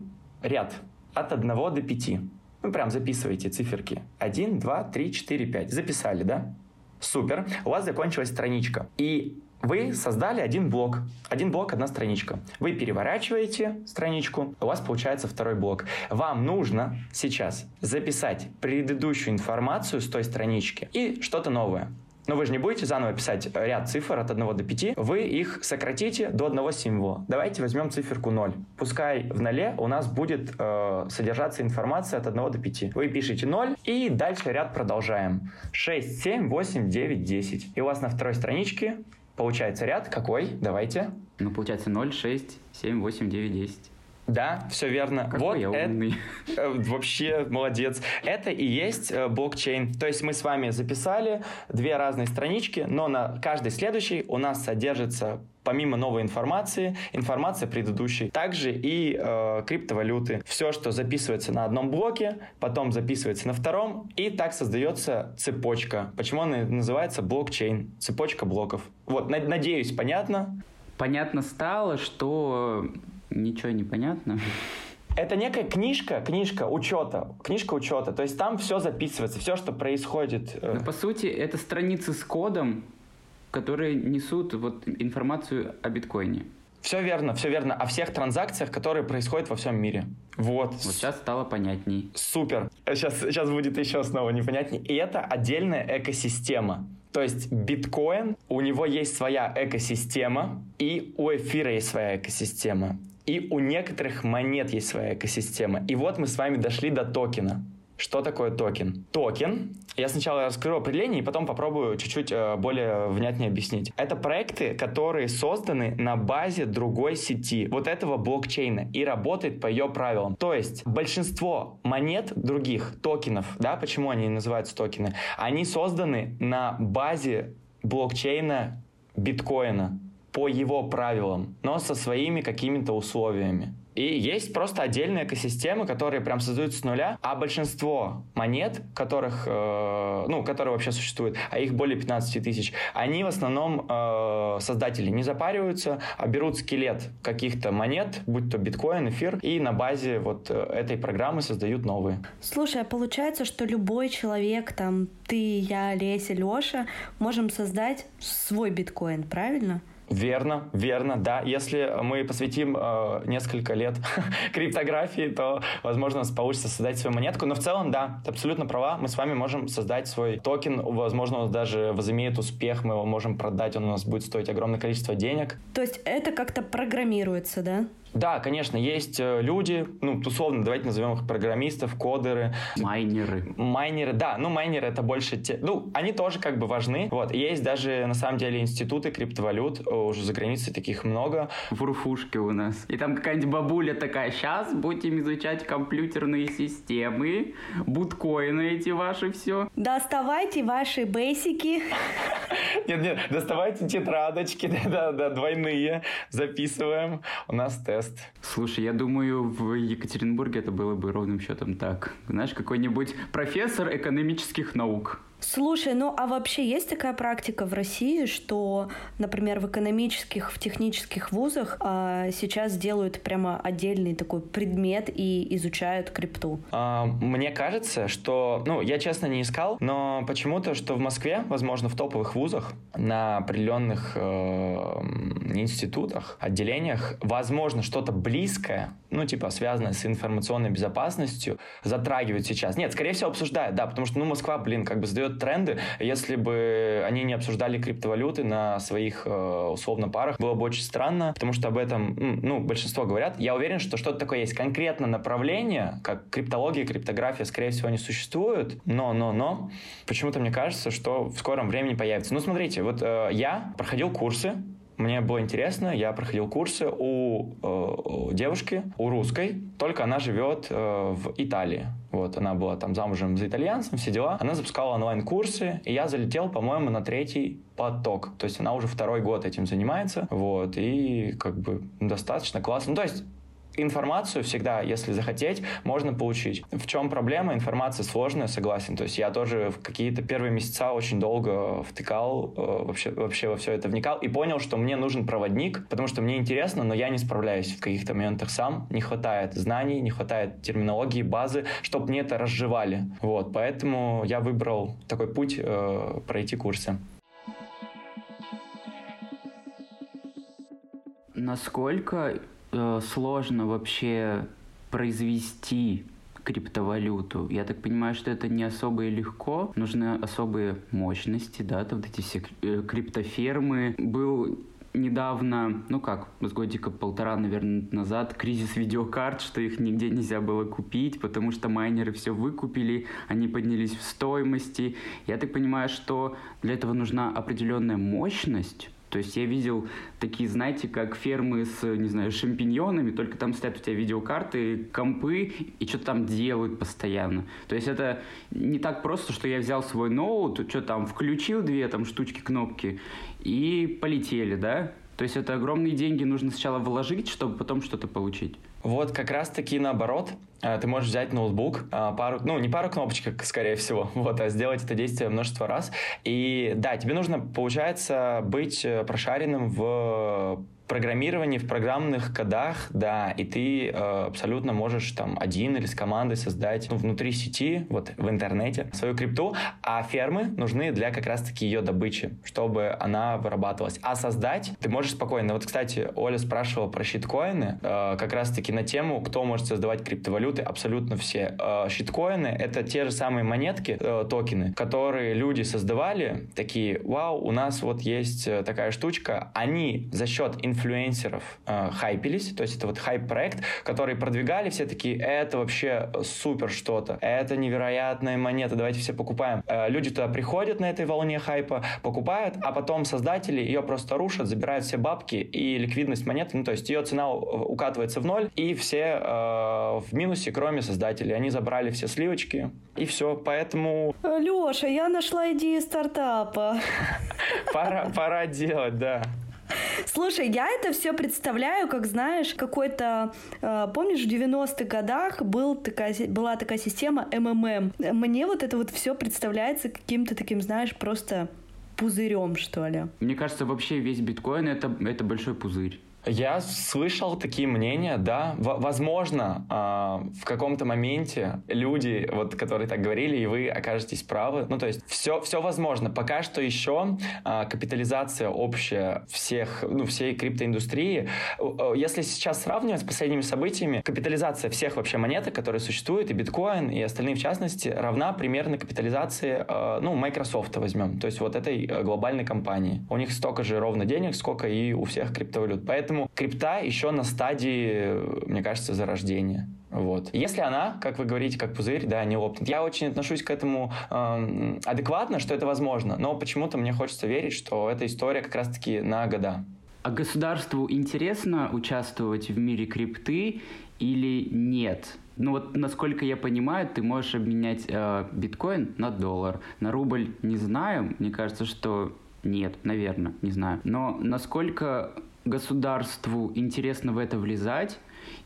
ряд от 1 до 5. Вы прям записываете циферки. 1, 2, 3, 4, 5. Записали, да? Супер. У вас закончилась страничка. И вы создали один блок. Один блок, одна страничка. Вы переворачиваете страничку, у вас получается второй блок. Вам нужно сейчас записать предыдущую информацию с той странички и что-то новое. Но вы же не будете заново писать ряд цифр от 1 до 5, вы их сократите до одного символа. Давайте возьмем циферку 0. Пускай в ноле у нас будет э, содержаться информация от 1 до 5. Вы пишете 0 и дальше ряд продолжаем. 6, 7, 8, 9, 10. И у вас на второй страничке получается ряд какой? Давайте. Ну, получается 0, 6, 7, 8, 9, 10. Да, все верно. Какой вот я умный. Это, вообще молодец. Это и есть э, блокчейн. То есть мы с вами записали две разные странички, но на каждой следующей у нас содержится помимо новой информации, информация предыдущей. Также и э, криптовалюты. Все, что записывается на одном блоке, потом записывается на втором, и так создается цепочка. Почему она называется блокчейн? Цепочка блоков. Вот, надеюсь, понятно? Понятно стало, что Ничего не понятно. Это некая книжка, книжка учета, книжка учета. То есть там все записывается, все, что происходит. Э. Ну, по сути, это страницы с кодом, которые несут вот информацию о биткоине. Все верно, все верно. О всех транзакциях, которые происходят во всем мире. Вот. Вот сейчас стало понятней. Супер. Сейчас, сейчас будет еще снова непонятней. И это отдельная экосистема. То есть биткоин, у него есть своя экосистема, и у эфира есть своя экосистема. И у некоторых монет есть своя экосистема. И вот мы с вами дошли до токена. Что такое токен? Токен, я сначала раскрою определение и потом попробую чуть-чуть э, более внятнее объяснить. Это проекты, которые созданы на базе другой сети, вот этого блокчейна, и работают по ее правилам. То есть большинство монет других, токенов, да, почему они называются токены, они созданы на базе блокчейна биткоина по его правилам, но со своими какими-то условиями. И есть просто отдельные экосистемы, которые прям создаются с нуля, а большинство монет, которых, э, ну, которые вообще существуют, а их более 15 тысяч, они в основном э, создатели не запариваются, а берут скелет каких-то монет, будь то биткоин, эфир, и на базе вот э, этой программы создают новые. Слушай, а получается, что любой человек, там, ты, я, Леся, Леша, можем создать свой биткоин, правильно? Верно, верно, да. Если мы посвятим э, несколько лет криптографии, то, возможно, у нас получится создать свою монетку. Но в целом, да, ты абсолютно права. Мы с вами можем создать свой токен. Возможно, он даже возымеет успех, мы его можем продать, он у нас будет стоить огромное количество денег. То есть это как-то программируется, да? Да, конечно, есть э, люди, ну, условно, давайте назовем их программистов, кодеры. Майнеры. Майнеры, да, ну, майнеры это больше те, ну, они тоже как бы важны, вот, есть даже, на самом деле, институты криптовалют, уже за границей таких много. В Руфушке у нас. И там какая-нибудь бабуля такая, сейчас будем изучать компьютерные системы, буткоины эти ваши все. Доставайте ваши бейсики. Нет, нет, доставайте тетрадочки, да, да, двойные, записываем. У нас тест. Слушай, я думаю, в Екатеринбурге это было бы ровным счетом так. Знаешь, какой-нибудь профессор экономических наук Слушай, ну а вообще есть такая практика в России, что, например, в экономических, в технических вузах а, сейчас делают прямо отдельный такой предмет и изучают крипту? А, мне кажется, что, ну, я честно не искал, но почему-то, что в Москве, возможно, в топовых вузах, на определенных э, институтах, отделениях, возможно, что-то близкое, ну, типа, связанное с информационной безопасностью, затрагивают сейчас. Нет, скорее всего, обсуждают, да, потому что, ну, Москва, блин, как бы задает идет тренды. Если бы они не обсуждали криптовалюты на своих э, условно парах, было бы очень странно, потому что об этом, ну, большинство говорят. Я уверен, что что-то такое есть. Конкретно направление, как криптология, криптография, скорее всего, не существуют, но, но, но, почему-то мне кажется, что в скором времени появится. Ну, смотрите, вот э, я проходил курсы мне было интересно, я проходил курсы у э, девушки, у русской, только она живет э, в Италии. Вот, она была там замужем за итальянцем, все дела. Она запускала онлайн-курсы, и я залетел, по-моему, на третий поток. То есть она уже второй год этим занимается, вот, и как бы достаточно классно. Ну, то есть Информацию всегда, если захотеть, можно получить. В чем проблема? Информация сложная, согласен. То есть я тоже в какие-то первые месяца очень долго втыкал, э, вообще, вообще во все это вникал и понял, что мне нужен проводник, потому что мне интересно, но я не справляюсь в каких-то моментах сам. Не хватает знаний, не хватает терминологии, базы, чтобы мне это разжевали. Вот, поэтому я выбрал такой путь э, пройти курсы. Насколько э, сложно вообще произвести криптовалюту. Я так понимаю, что это не особо и легко. Нужны особые мощности, да, то вот эти все э, криптофермы. Был недавно, ну как, с годика полтора, наверное, назад, кризис видеокарт, что их нигде нельзя было купить, потому что майнеры все выкупили, они поднялись в стоимости. Я так понимаю, что для этого нужна определенная мощность, то есть я видел такие, знаете, как фермы с, не знаю, шампиньонами, только там стоят у тебя видеокарты, компы, и что-то там делают постоянно. То есть это не так просто, что я взял свой ноут, что там, включил две там штучки, кнопки, и полетели, да? То есть это огромные деньги нужно сначала вложить, чтобы потом что-то получить. Вот как раз таки наоборот. А, ты можешь взять ноутбук, а, пару, ну не пару кнопочек, скорее всего, вот, а сделать это действие множество раз. И да, тебе нужно, получается, быть э, прошаренным в программировании, в программных кодах, да, и ты э, абсолютно можешь там один или с командой создать ну, внутри сети, вот в интернете, свою крипту, а фермы нужны для как раз-таки ее добычи, чтобы она вырабатывалась. А создать ты можешь спокойно. Вот, кстати, Оля спрашивала про щиткоины, э, как раз-таки на тему, кто может создавать криптовалюты, абсолютно все. Э, щиткоины — это те же самые монетки, э, токены, которые люди создавали, такие, вау, у нас вот есть э, такая штучка, они за счет инфляции инфлюенсеров э, хайпились, то есть это вот хайп-проект, который продвигали, все такие, это вообще супер что-то, это невероятная монета, давайте все покупаем. Э, люди туда приходят на этой волне хайпа, покупают, а потом создатели ее просто рушат, забирают все бабки и ликвидность монеты, ну то есть ее цена укатывается в ноль, и все э, в минусе, кроме создателей. Они забрали все сливочки, и все, поэтому... Леша, я нашла идею стартапа. Пора, пора делать, да. Слушай, я это все представляю, как знаешь, какой-то, э, помнишь, в 90-х годах был такая, была такая система МММ. Мне вот это вот все представляется каким-то таким, знаешь, просто пузырем, что ли. Мне кажется, вообще весь биткоин это, это большой пузырь. Я слышал такие мнения, да. В- возможно, э, в каком-то моменте люди, вот, которые так говорили, и вы окажетесь правы. Ну, то есть все, все возможно. Пока что еще э, капитализация общая всех, ну, всей криптоиндустрии, э, если сейчас сравнивать с последними событиями, капитализация всех вообще монеток, которые существуют, и биткоин, и остальные в частности, равна примерно капитализации, э, ну, Microsoft возьмем, то есть вот этой глобальной компании. У них столько же ровно денег, сколько и у всех криптовалют. Поэтому Поэтому крипта еще на стадии, мне кажется, зарождения. Вот. Если она, как вы говорите, как пузырь, да, не лопнет. Я очень отношусь к этому э, адекватно, что это возможно, но почему-то мне хочется верить, что эта история как раз-таки на года. А государству интересно участвовать в мире крипты или нет? Ну вот, насколько я понимаю, ты можешь обменять э, биткоин на доллар. На рубль не знаю. Мне кажется, что нет, наверное, не знаю. Но насколько государству интересно в это влезать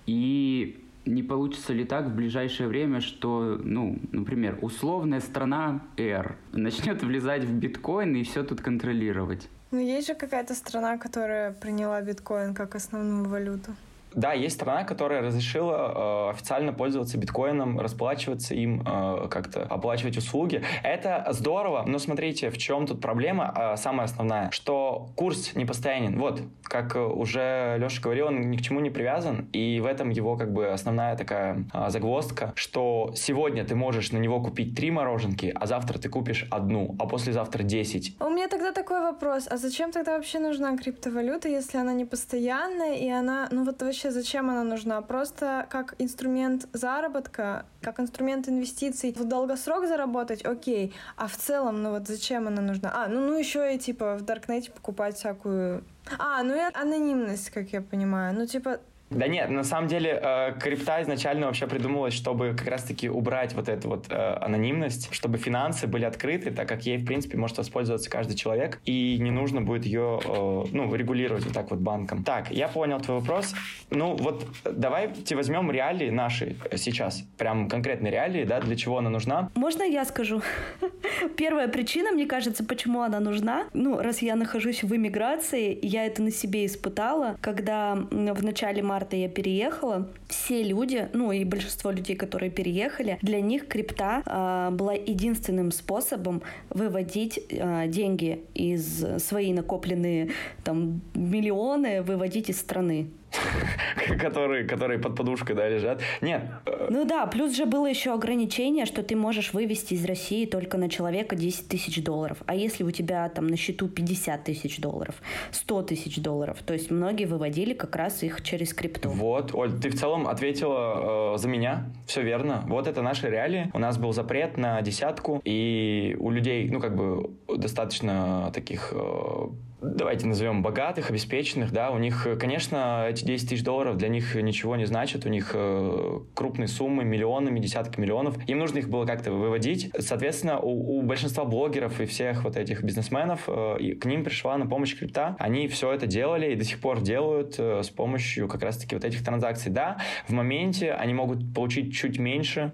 и не получится ли так в ближайшее время, что, ну, например, условная страна R начнет влезать в биткоин и все тут контролировать? Ну, есть же какая-то страна, которая приняла биткоин как основную валюту. Да, есть страна, которая разрешила э, официально пользоваться биткоином, расплачиваться им, э, как-то оплачивать услуги. Это здорово, но смотрите, в чем тут проблема, э, самая основная, что курс не постоянен. Вот, как уже Леша говорил, он ни к чему не привязан, и в этом его как бы основная такая э, загвоздка, что сегодня ты можешь на него купить три мороженки, а завтра ты купишь одну, а послезавтра десять. У меня тогда такой вопрос, а зачем тогда вообще нужна криптовалюта, если она не постоянная, и она, ну вот вообще вообще зачем она нужна? Просто как инструмент заработка, как инструмент инвестиций в долгосрок заработать, окей. А в целом, ну вот зачем она нужна? А, ну, ну еще и типа в Даркнете покупать всякую... А, ну и анонимность, как я понимаю. Ну типа да нет, на самом деле э, крипта изначально вообще придумалась, чтобы как раз-таки убрать вот эту вот э, анонимность, чтобы финансы были открыты, так как ей, в принципе, может воспользоваться каждый человек, и не нужно будет ее, э, ну, регулировать вот так вот банком. Так, я понял твой вопрос. Ну, вот давайте возьмем реалии наши сейчас, прям конкретные реалии, да, для чего она нужна. Можно я скажу? Первая причина, мне кажется, почему она нужна, ну, раз я нахожусь в эмиграции, я это на себе испытала, когда в начале марта марта я переехала, все люди, ну и большинство людей, которые переехали, для них крипта э, была единственным способом выводить э, деньги из свои накопленные там миллионы, выводить из страны. которые, которые под подушкой, да, лежат. Нет. Э, ну да, плюс же было еще ограничение, что ты можешь вывести из России только на человека 10 тысяч долларов. А если у тебя там на счету 50 тысяч долларов, 100 тысяч долларов, то есть многие выводили как раз их через крипту. Вот, Оль, ты в целом ответила э, за меня, все верно. Вот это наши реалии. У нас был запрет на десятку, и у людей, ну, как бы, достаточно таких э, давайте назовем богатых, обеспеченных, да, у них, конечно, эти 10 тысяч долларов для них ничего не значат, у них э, крупные суммы, миллионами, десятки миллионов, им нужно их было как-то выводить. Соответственно, у, у большинства блогеров и всех вот этих бизнесменов э, к ним пришла на помощь крипта, они все это делали и до сих пор делают э, с помощью как раз-таки вот этих транзакций. Да, в моменте они могут получить чуть меньше,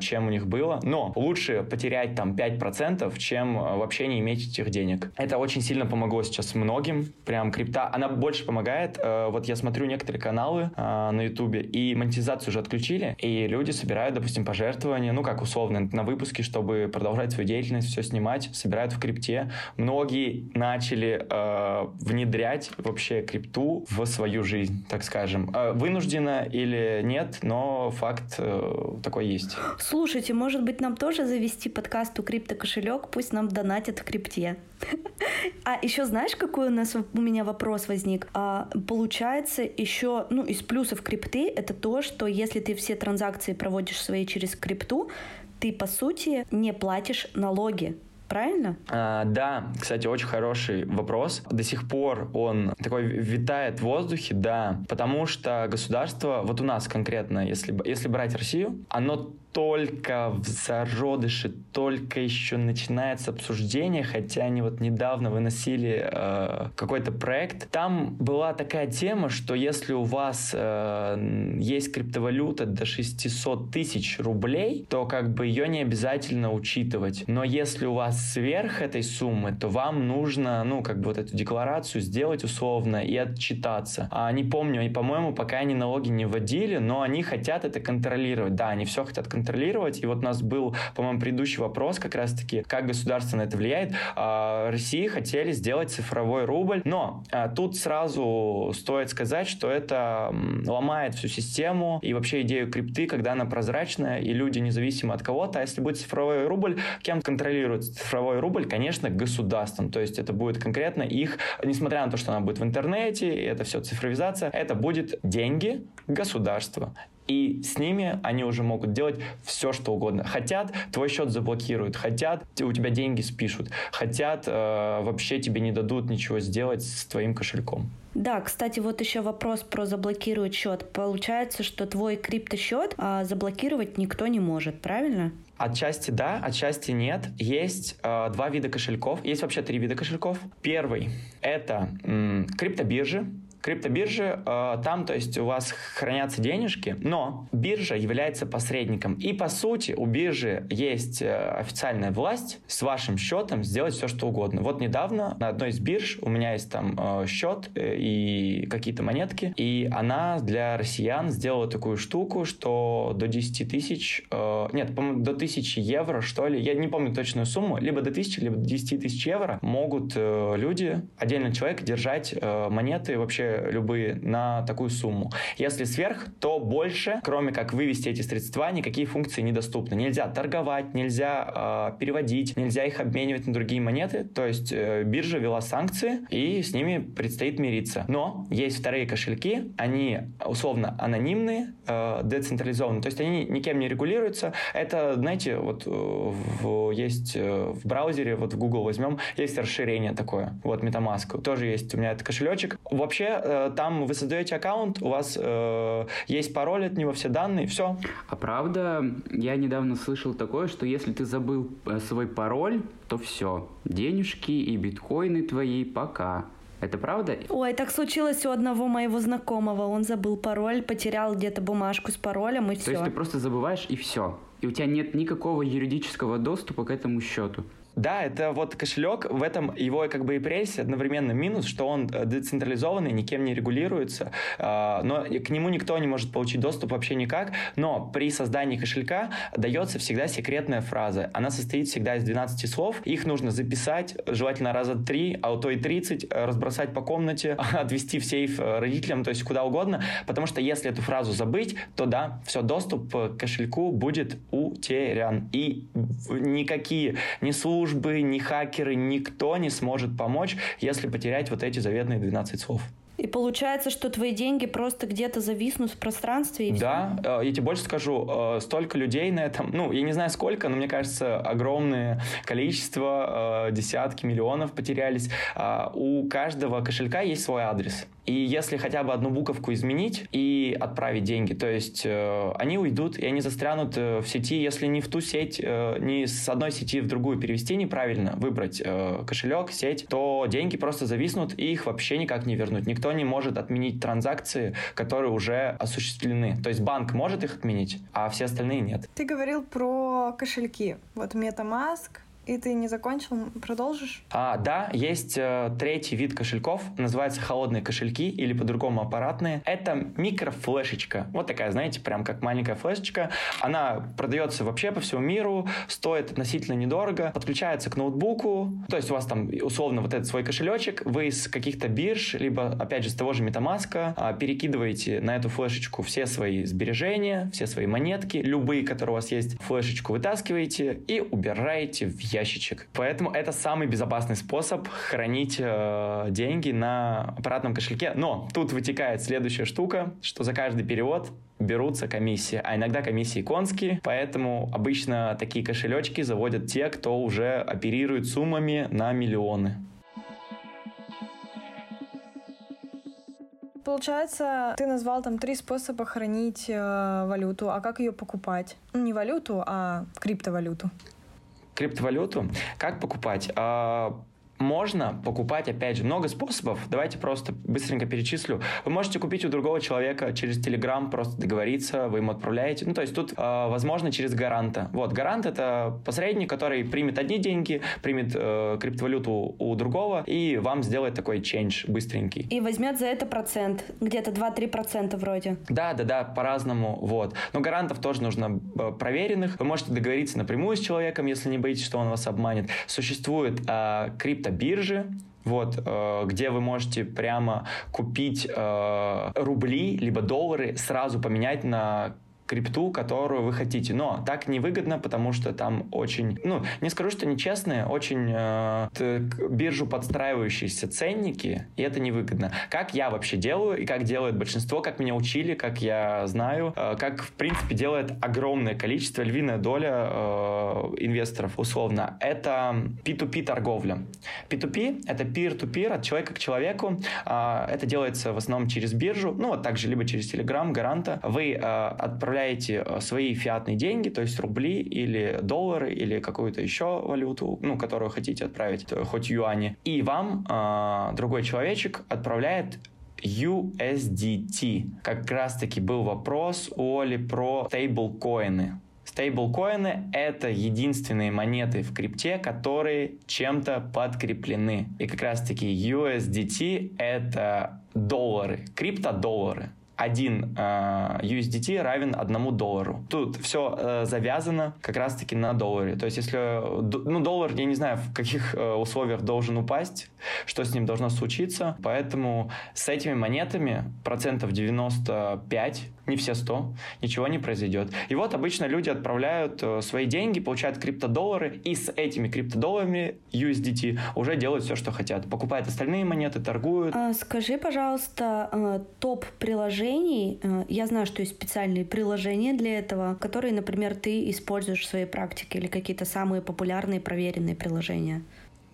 чем у них было. Но лучше потерять там 5%, чем а, вообще не иметь этих денег. Это очень сильно помогло сейчас многим. Прям крипта, она больше помогает. А, вот я смотрю некоторые каналы на ютубе, и монетизацию уже отключили, и люди собирают, допустим, пожертвования, ну как условно, на выпуске, чтобы продолжать свою деятельность, все снимать, собирают в крипте. Многие начали э, внедрять вообще крипту в свою жизнь, так скажем. Э, вынужденно или нет, но факт э, такой есть есть. Слушайте, может быть, нам тоже завести подкаст у криптокошелек, пусть нам донатят в крипте. А еще знаешь, какой у нас у меня вопрос возник? А, получается, еще, ну, из плюсов крипты это то, что если ты все транзакции проводишь свои через крипту, ты, по сути, не платишь налоги правильно? А, да, кстати, очень хороший вопрос. До сих пор он такой витает в воздухе, да, потому что государство, вот у нас конкретно, если, если брать Россию, оно только в зародыше, только еще начинается обсуждение, хотя они вот недавно выносили э, какой-то проект. Там была такая тема, что если у вас э, есть криптовалюта до 600 тысяч рублей, то как бы ее не обязательно учитывать. Но если у вас сверх этой суммы, то вам нужно, ну, как бы вот эту декларацию сделать условно и отчитаться. А не помню, и, по-моему, пока они налоги не вводили, но они хотят это контролировать. Да, они все хотят контролировать контролировать. И вот у нас был, по-моему, предыдущий вопрос как раз-таки, как государство на это влияет. А, России хотели сделать цифровой рубль, но а, тут сразу стоит сказать, что это ломает всю систему и вообще идею крипты, когда она прозрачная, и люди независимо от кого-то. А если будет цифровой рубль, кем контролирует цифровой рубль? Конечно, государством. То есть это будет конкретно их, несмотря на то, что она будет в интернете, и это все цифровизация, это будет деньги государства. И с ними они уже могут делать все, что угодно. Хотят, твой счет заблокируют. Хотят, у тебя деньги спишут. Хотят, э, вообще тебе не дадут ничего сделать с твоим кошельком. Да, кстати, вот еще вопрос про заблокировать счет. Получается, что твой криптосчет а, заблокировать никто не может, правильно? Отчасти да, отчасти нет. Есть э, два вида кошельков. Есть вообще три вида кошельков. Первый — это м, криптобиржи, криптобиржи, э, там, то есть у вас хранятся денежки, но биржа является посредником. И по сути у биржи есть э, официальная власть с вашим счетом сделать все, что угодно. Вот недавно на одной из бирж у меня есть там э, счет и какие-то монетки, и она для россиян сделала такую штуку, что до 10 тысяч, нет, по-моему, до 1000 евро, что ли, я не помню точную сумму, либо до 1000, либо до 10 тысяч евро могут люди, отдельный человек держать монеты вообще любые на такую сумму. Если сверх, то больше, кроме как вывести эти средства, никакие функции недоступны. Нельзя торговать, нельзя э, переводить, нельзя их обменивать на другие монеты. То есть э, биржа вела санкции, и с ними предстоит мириться. Но есть вторые кошельки, они условно анонимные, э, децентрализованные, то есть они никем не регулируются. Это, знаете, вот э, в, есть э, в браузере, вот в Google возьмем, есть расширение такое, вот MetaMask, тоже есть у меня этот кошелечек. Вообще Э, там вы создаете аккаунт, у вас э, есть пароль от него, все данные, все. А правда, я недавно слышал такое, что если ты забыл э, свой пароль, то все, денежки и биткоины твои пока. Это правда? Ой, так случилось у одного моего знакомого. Он забыл пароль, потерял где-то бумажку с паролем и То все. То есть ты просто забываешь и все. И у тебя нет никакого юридического доступа к этому счету. Да, это вот кошелек, в этом его как бы и прелесть, одновременно минус, что он э, децентрализованный, никем не регулируется, а, но к нему никто не может получить доступ вообще никак, но при создании кошелька дается всегда секретная фраза. Она состоит всегда из 12 слов, их нужно записать, желательно раза 3, а то и 30, э, разбросать по комнате, отвести в сейф э, родителям, то есть куда угодно, потому что если эту фразу забыть, то да, все, доступ к кошельку будет утерян. И никакие ни службы, службы, ни хакеры, никто не сможет помочь, если потерять вот эти заветные 12 слов. И получается, что твои деньги просто где-то зависнут в пространстве и Да, все? Э, я тебе больше скажу, э, столько людей на этом, ну, я не знаю сколько, но мне кажется, огромное количество, э, десятки миллионов потерялись. А у каждого кошелька есть свой адрес. И если хотя бы одну буковку изменить и отправить деньги, то есть они уйдут, и они застрянут в сети, если не в ту сеть, не с одной сети в другую перевести неправильно, выбрать кошелек, сеть, то деньги просто зависнут, и их вообще никак не вернуть. Никто не может отменить транзакции, которые уже осуществлены. То есть банк может их отменить, а все остальные нет. Ты говорил про кошельки. Вот MetaMask, и ты не закончил, продолжишь? А, да, есть э, третий вид кошельков, называется холодные кошельки или по-другому аппаратные. Это микрофлешечка. Вот такая, знаете, прям как маленькая флешечка. Она продается вообще по всему миру, стоит относительно недорого, подключается к ноутбуку. То есть у вас там условно вот этот свой кошелечек, вы из каких-то бирж, либо опять же с того же MetaMask а, перекидываете на эту флешечку все свои сбережения, все свои монетки, любые, которые у вас есть, флешечку вытаскиваете и убираете в ящик ящичек. Поэтому это самый безопасный способ хранить э, деньги на аппаратном кошельке. Но тут вытекает следующая штука, что за каждый перевод берутся комиссии, а иногда комиссии конские, поэтому обычно такие кошелечки заводят те, кто уже оперирует суммами на миллионы. Получается, ты назвал там три способа хранить э, валюту, а как ее покупать? Ну, не валюту, а криптовалюту криптовалюту. Как покупать? А, можно покупать, опять же, много способов. Давайте просто быстренько перечислю. Вы можете купить у другого человека через Telegram, просто договориться, вы ему отправляете. Ну, то есть тут, э, возможно, через гаранта. Вот, гарант — это посредник, который примет одни деньги, примет э, криптовалюту у другого и вам сделает такой change быстренький. И возьмет за это процент, где-то 2-3% вроде. Да, да, да, по-разному, вот. Но гарантов тоже нужно э, проверенных. Вы можете договориться напрямую с человеком, если не боитесь, что он вас обманет. Существует э, криптобиржи, вот, э, где вы можете прямо купить э, рубли либо доллары, сразу поменять на крипту, которую вы хотите. Но так невыгодно, потому что там очень, ну, не скажу, что нечестные, очень э, биржу подстраивающиеся ценники, и это невыгодно. Как я вообще делаю, и как делает большинство, как меня учили, как я знаю, э, как, в принципе, делает огромное количество, львиная доля э, инвесторов, условно, это P2P торговля. P2P — это peer-to-peer, от человека к человеку. Э, это делается в основном через биржу, ну, вот также либо через Telegram, Гаранта. Вы э, отправляете отправляете э, свои фиатные деньги, то есть рубли или доллары или какую-то еще валюту, ну, которую хотите отправить, э, хоть юани, и вам э, другой человечек отправляет USDT. Как раз-таки был вопрос у Оли про стейблкоины. Стейблкоины — это единственные монеты в крипте, которые чем-то подкреплены. И как раз-таки USDT — это доллары, криптодоллары один э, USDT равен одному доллару. Тут все э, завязано как раз-таки на долларе. То есть если, ну, доллар, я не знаю, в каких э, условиях должен упасть, что с ним должно случиться, поэтому с этими монетами процентов 95 не все 100, ничего не произойдет. И вот обычно люди отправляют э, свои деньги, получают криптодоллары, и с этими криптодолларами USDT уже делают все, что хотят. Покупают остальные монеты, торгуют. А, скажи, пожалуйста, э, топ приложений. Э, я знаю, что есть специальные приложения для этого, которые, например, ты используешь в своей практике или какие-то самые популярные проверенные приложения.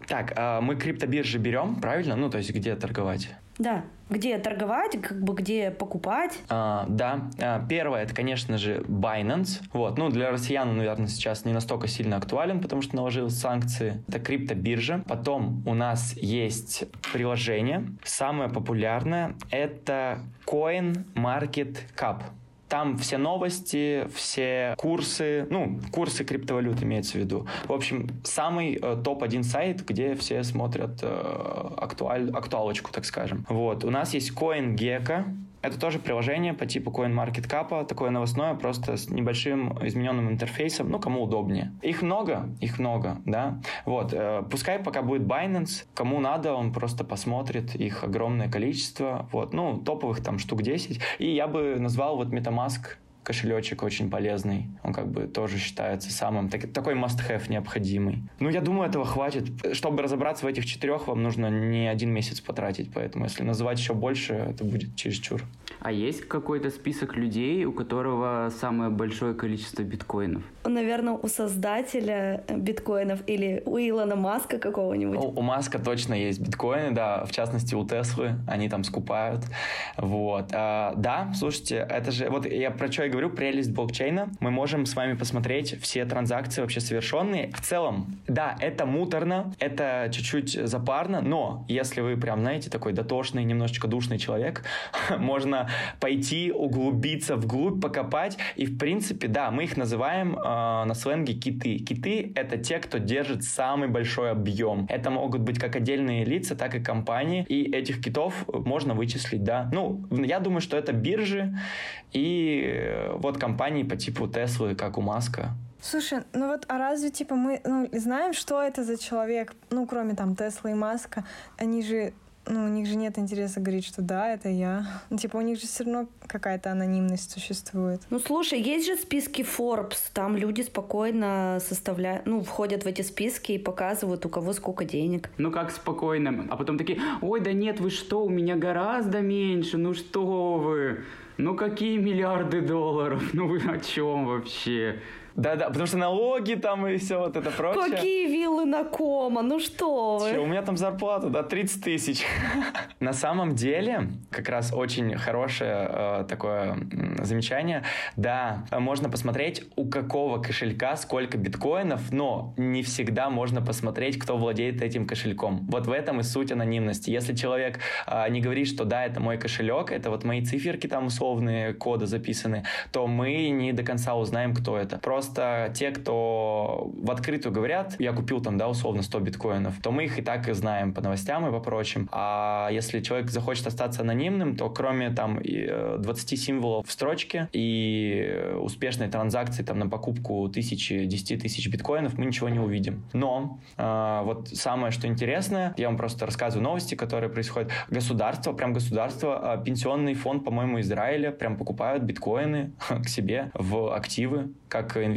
Так, а мы криптобиржи берем, правильно? Ну, то есть где торговать? Да, где торговать, как бы где покупать. А, да, а, первое это, конечно же, Binance. Вот, ну для россиян, наверное, сейчас не настолько сильно актуален, потому что наложил санкции. Это криптобиржа. Потом у нас есть приложение. Самое популярное это Coin Market Cap. Там все новости, все курсы, ну, курсы криптовалют имеется в виду. В общем, самый э, топ-1 сайт, где все смотрят э, актуаль, актуалочку, так скажем. Вот. У нас есть CoinGecko, это тоже приложение по типу CoinMarketCap, такое новостное, просто с небольшим измененным интерфейсом, ну, кому удобнее. Их много, их много, да. Вот, э, пускай пока будет Binance, кому надо, он просто посмотрит, их огромное количество, вот, ну, топовых там штук 10. И я бы назвал вот MetaMask кошелечек очень полезный. Он как бы тоже считается самым так, такой must-have необходимый. Ну, я думаю, этого хватит. Чтобы разобраться в этих четырех, вам нужно не один месяц потратить, поэтому если называть еще больше, это будет чересчур. А есть какой-то список людей, у которого самое большое количество биткоинов? Наверное, у создателя биткоинов или у Илона Маска какого-нибудь. У, у Маска точно есть биткоины, да, в частности у Теслы, они там скупают. Вот. А, да, слушайте, это же, вот я про что я говорю, прелесть блокчейна. Мы можем с вами посмотреть все транзакции вообще совершенные. В целом, да, это муторно, это чуть-чуть запарно, но если вы прям, знаете, такой дотошный, немножечко душный человек, можно пойти, углубиться вглубь, покопать. И, в принципе, да, мы их называем э, на сленге киты. Киты — это те, кто держит самый большой объем. Это могут быть как отдельные лица, так и компании. И этих китов можно вычислить, да. Ну, я думаю, что это биржи и э, вот компании по типу Теслы, как у Маска. Слушай, ну вот, а разве, типа, мы ну, знаем, что это за человек, ну, кроме там Теслы и Маска? Они же ну, у них же нет интереса говорить, что да, это я. Ну, типа, у них же все равно какая-то анонимность существует. Ну, слушай, есть же списки Forbes, там люди спокойно составляют, ну, входят в эти списки и показывают, у кого сколько денег. Ну, как спокойно. А потом такие, ой, да нет, вы что, у меня гораздо меньше, ну что вы? Ну, какие миллиарды долларов? Ну, вы о чем вообще? Да-да, потому что налоги там и все вот это прочее. Какие виллы на кома? Ну что вы? Че, у меня там зарплата, да, 30 тысяч. На самом деле, как раз очень хорошее э, такое замечание. Да, можно посмотреть, у какого кошелька сколько биткоинов, но не всегда можно посмотреть, кто владеет этим кошельком. Вот в этом и суть анонимности. Если человек э, не говорит, что да, это мой кошелек, это вот мои циферки там условные, коды записаны, то мы не до конца узнаем, кто это. Просто те, кто в открытую говорят, я купил там, да, условно 100 биткоинов, то мы их и так и знаем по новостям и по прочим. А если человек захочет остаться анонимным, то кроме там 20 э, символов в строчке и успешной транзакции там на покупку тысячи, 10 тысяч биткоинов, мы ничего не увидим. Но э, вот самое, что интересное, я вам просто рассказываю новости, которые происходят. Государство, прям государство, э, пенсионный фонд, по-моему, Израиля прям покупают биткоины к себе в активы, как инвестиции.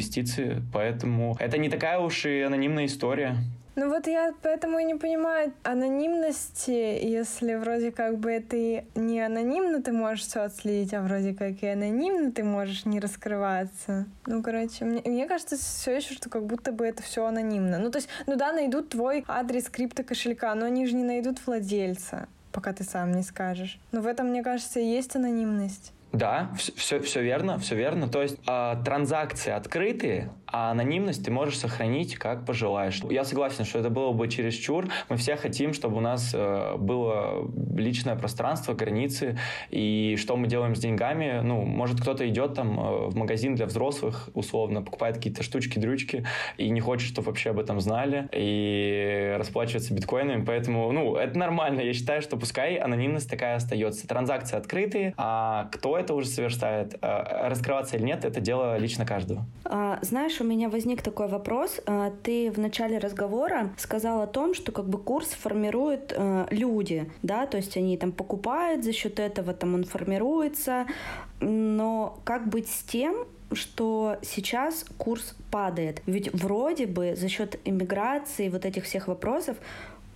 Поэтому это не такая уж и анонимная история. Ну вот я поэтому и не понимаю анонимности, если вроде как бы это не анонимно ты можешь все отследить, а вроде как и анонимно ты можешь не раскрываться. Ну, короче, мне, мне кажется все еще, что как будто бы это все анонимно. Ну, то есть, ну да, найдут твой адрес крипто кошелька, но они же не найдут владельца, пока ты сам не скажешь. Но в этом, мне кажется, и есть анонимность. Да, все, все верно, все верно. То есть э, транзакции открытые, а анонимность ты можешь сохранить как пожелаешь. Я согласен, что это было бы чересчур. Мы все хотим, чтобы у нас э, было личное пространство, границы, и что мы делаем с деньгами. Ну, может, кто-то идет там э, в магазин для взрослых, условно, покупает какие-то штучки-дрючки и не хочет, чтобы вообще об этом знали, и расплачивается биткоинами. Поэтому, ну, это нормально. Я считаю, что пускай анонимность такая остается. Транзакции открытые, а кто это уже совершает, э, раскрываться или нет, это дело лично каждого. А, знаешь, у меня возник такой вопрос. А, ты в начале разговора сказал о том, что как бы курс формируют люди, да, то есть они там покупают, за счет этого там он формируется, но как быть с тем, что сейчас курс падает. Ведь вроде бы за счет иммиграции, вот этих всех вопросов,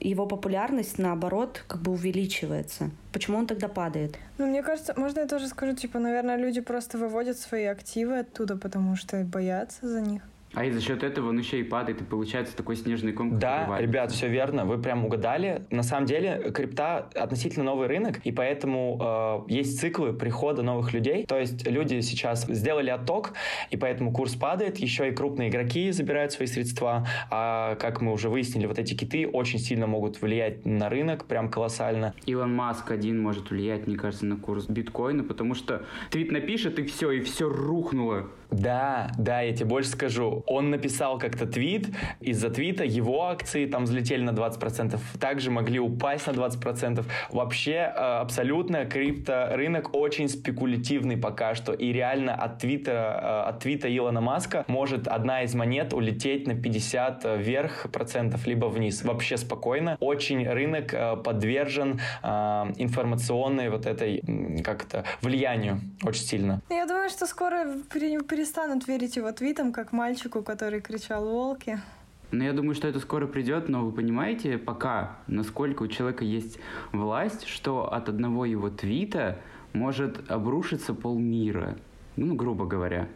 его популярность, наоборот, как бы увеличивается. Почему он тогда падает? Ну, мне кажется, можно я тоже скажу, типа, наверное, люди просто выводят свои активы оттуда, потому что боятся за них. А и за счет этого он еще и падает, и получается такой снежный ком. Да, ребят, все верно, вы прям угадали. На самом деле, крипта относительно новый рынок, и поэтому э, есть циклы прихода новых людей. То есть люди сейчас сделали отток, и поэтому курс падает, еще и крупные игроки забирают свои средства. А как мы уже выяснили, вот эти киты очень сильно могут влиять на рынок, прям колоссально. Илон Маск один может влиять, мне кажется, на курс биткоина, потому что твит напишет, и все, и все рухнуло. Да, да, я тебе больше скажу. Он написал как-то твит, из-за твита его акции там взлетели на 20%, также могли упасть на 20%. Вообще э, абсолютно крипторынок очень спекулятивный пока что, и реально от твита, э, от твита Илона Маска может одна из монет улететь на 50 вверх процентов, либо вниз. Вообще спокойно. Очень рынок э, подвержен информационной вот этой, как то влиянию очень сильно. Я думаю, что скоро при, при перестанут верить его твитам, как мальчику, который кричал «волки». Но я думаю, что это скоро придет, но вы понимаете пока, насколько у человека есть власть, что от одного его твита может обрушиться полмира. Ну, грубо говоря.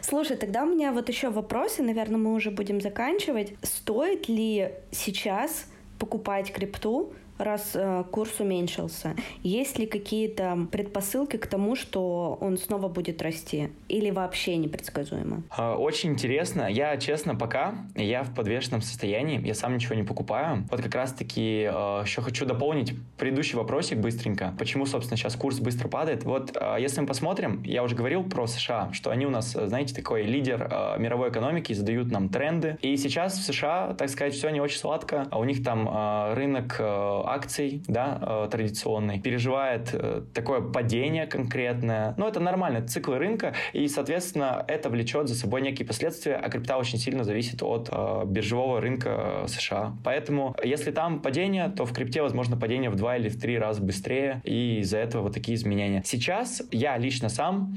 Слушай, тогда у меня вот еще вопросы, наверное, мы уже будем заканчивать. Стоит ли сейчас покупать крипту, раз э, курс уменьшился? Есть ли какие-то предпосылки к тому, что он снова будет расти? Или вообще непредсказуемо? А, очень интересно. Я, честно, пока я в подвешенном состоянии, я сам ничего не покупаю. Вот как раз-таки э, еще хочу дополнить предыдущий вопросик быстренько. Почему, собственно, сейчас курс быстро падает? Вот э, если мы посмотрим, я уже говорил про США, что они у нас, знаете, такой лидер мировой экономики, задают нам тренды. И сейчас в США, так сказать, все не очень сладко. А у них там рынок акций, да, э, традиционный, переживает э, такое падение конкретное. Но это нормально, циклы рынка, и, соответственно, это влечет за собой некие последствия, а крипта очень сильно зависит от э, биржевого рынка США. Поэтому, если там падение, то в крипте, возможно, падение в два или в три раза быстрее, и из-за этого вот такие изменения. Сейчас я лично сам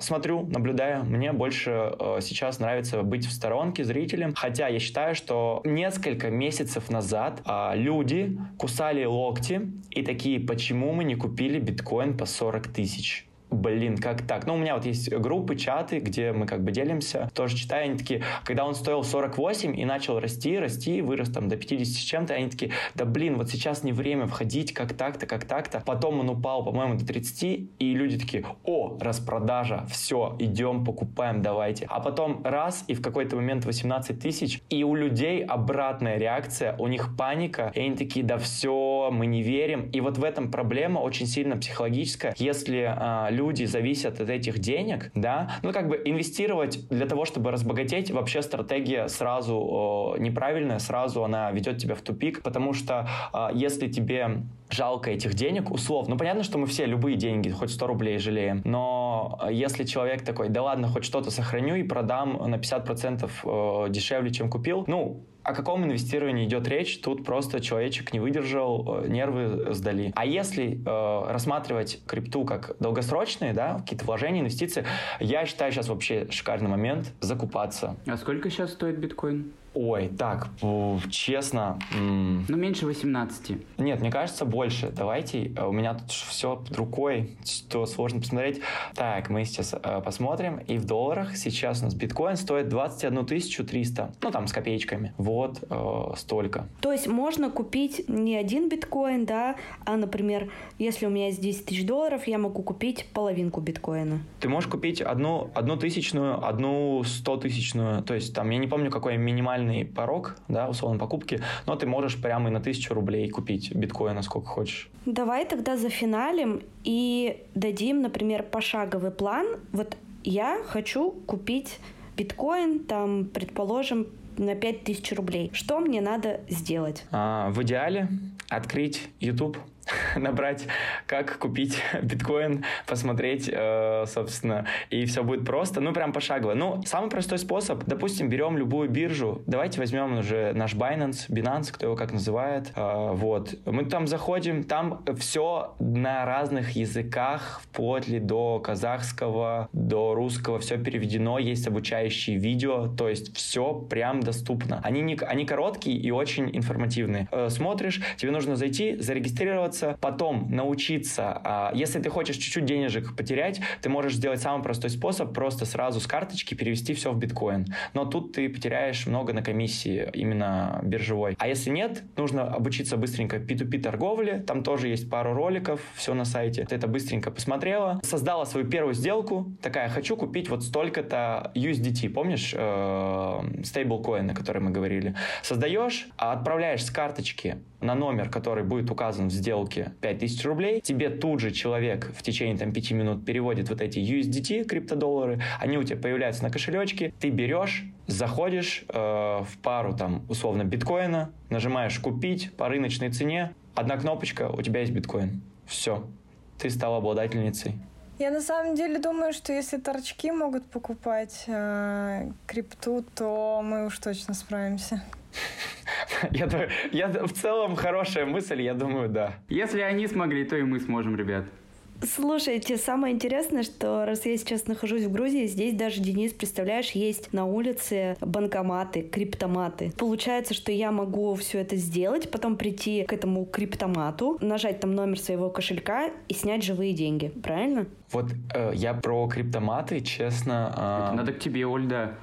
смотрю, наблюдаю, мне больше сейчас нравится быть в сторонке зрителем, хотя я считаю, что несколько месяцев назад э, люди кусали локти и такие, почему мы не купили биткоин по 40 тысяч? Блин, как так? Ну, у меня вот есть группы, чаты, где мы как бы делимся, тоже читаю, они такие, когда он стоил 48 и начал расти, расти, вырос там до 50 с чем-то, они такие, да блин, вот сейчас не время входить, как так-то, как так-то. Потом он упал, по-моему, до 30, и люди такие, о, распродажа, все, идем, покупаем, давайте. А потом раз, и в какой-то момент 18 тысяч, и у людей обратная реакция, у них паника, и они такие, да все, мы не верим. И вот в этом проблема очень сильно психологическая. Если а, люди зависят от этих денег, да, ну как бы инвестировать для того, чтобы разбогатеть, вообще стратегия сразу о, неправильная, сразу она ведет тебя в тупик, потому что а, если тебе жалко этих денег, условно. Ну, понятно, что мы все любые деньги, хоть 100 рублей жалеем, но если человек такой, да ладно, хоть что-то сохраню и продам на 50% э, дешевле, чем купил, ну, о каком инвестировании идет речь? Тут просто человечек не выдержал, э, нервы сдали. А если э, рассматривать крипту как долгосрочные, да, какие-то вложения, инвестиции, я считаю сейчас вообще шикарный момент закупаться. А сколько сейчас стоит биткоин? Ой, так, честно... Ну, меньше 18. Нет, мне кажется, больше. Давайте, э, у меня тут все под рукой, что сложно посмотреть. Так, мы сейчас э, посмотрим. И в долларах сейчас у нас биткоин стоит 21 300. Ну, там, с копеечками. Вот э, столько. То есть можно купить не один биткоин, да, а, например, если у меня есть 10 тысяч долларов, я могу купить половинку биткоина. Ты можешь купить одну, одну тысячную, одну сто тысячную. То есть, там, я не помню, какой минимальный минимальный порог, да, условно, покупки, но ты можешь прямо и на тысячу рублей купить биткоина сколько хочешь. Давай тогда зафиналим и дадим, например, пошаговый план. Вот я хочу купить биткоин, там, предположим, на 5000 рублей. Что мне надо сделать? А, в идеале открыть YouTube, набрать, как купить биткоин, посмотреть, э, собственно, и все будет просто, ну, прям пошагово. Ну, самый простой способ, допустим, берем любую биржу, давайте возьмем уже наш Binance, Binance, кто его как называет, э, вот, мы там заходим, там все на разных языках, вплоть ли до казахского, до русского, все переведено, есть обучающие видео, то есть все прям доступно. Они, не, они короткие и очень информативные. Э, смотришь, тебе нужно зайти, зарегистрироваться, зарегистрироваться, потом научиться. А, если ты хочешь чуть-чуть денежек потерять, ты можешь сделать самый простой способ, просто сразу с карточки перевести все в биткоин. Но тут ты потеряешь много на комиссии именно биржевой. А если нет, нужно обучиться быстренько P2P торговле, там тоже есть пару роликов, все на сайте. Ты это быстренько посмотрела, создала свою первую сделку, такая, хочу купить вот столько-то USDT, помнишь, стейблкоин, о котором мы говорили. Создаешь, отправляешь с карточки на номер, который будет указан в сделке 5000 рублей, тебе тут же человек в течение там 5 минут переводит вот эти USDT, криптодоллары, они у тебя появляются на кошелечке, ты берешь, заходишь э, в пару там условно биткоина, нажимаешь купить по рыночной цене, одна кнопочка, у тебя есть биткоин. Все, ты стал обладательницей. Я на самом деле думаю, что если торчки могут покупать э, крипту, то мы уж точно справимся. Я, я, в целом хорошая мысль, я думаю, да. Если они смогли, то и мы сможем, ребят. Слушайте, самое интересное, что раз я сейчас нахожусь в Грузии, здесь даже, Денис, представляешь, есть на улице банкоматы, криптоматы. Получается, что я могу все это сделать, потом прийти к этому криптомату, нажать там номер своего кошелька и снять живые деньги, правильно? Вот э, я про криптоматы, честно... Э... надо к тебе, Ольда.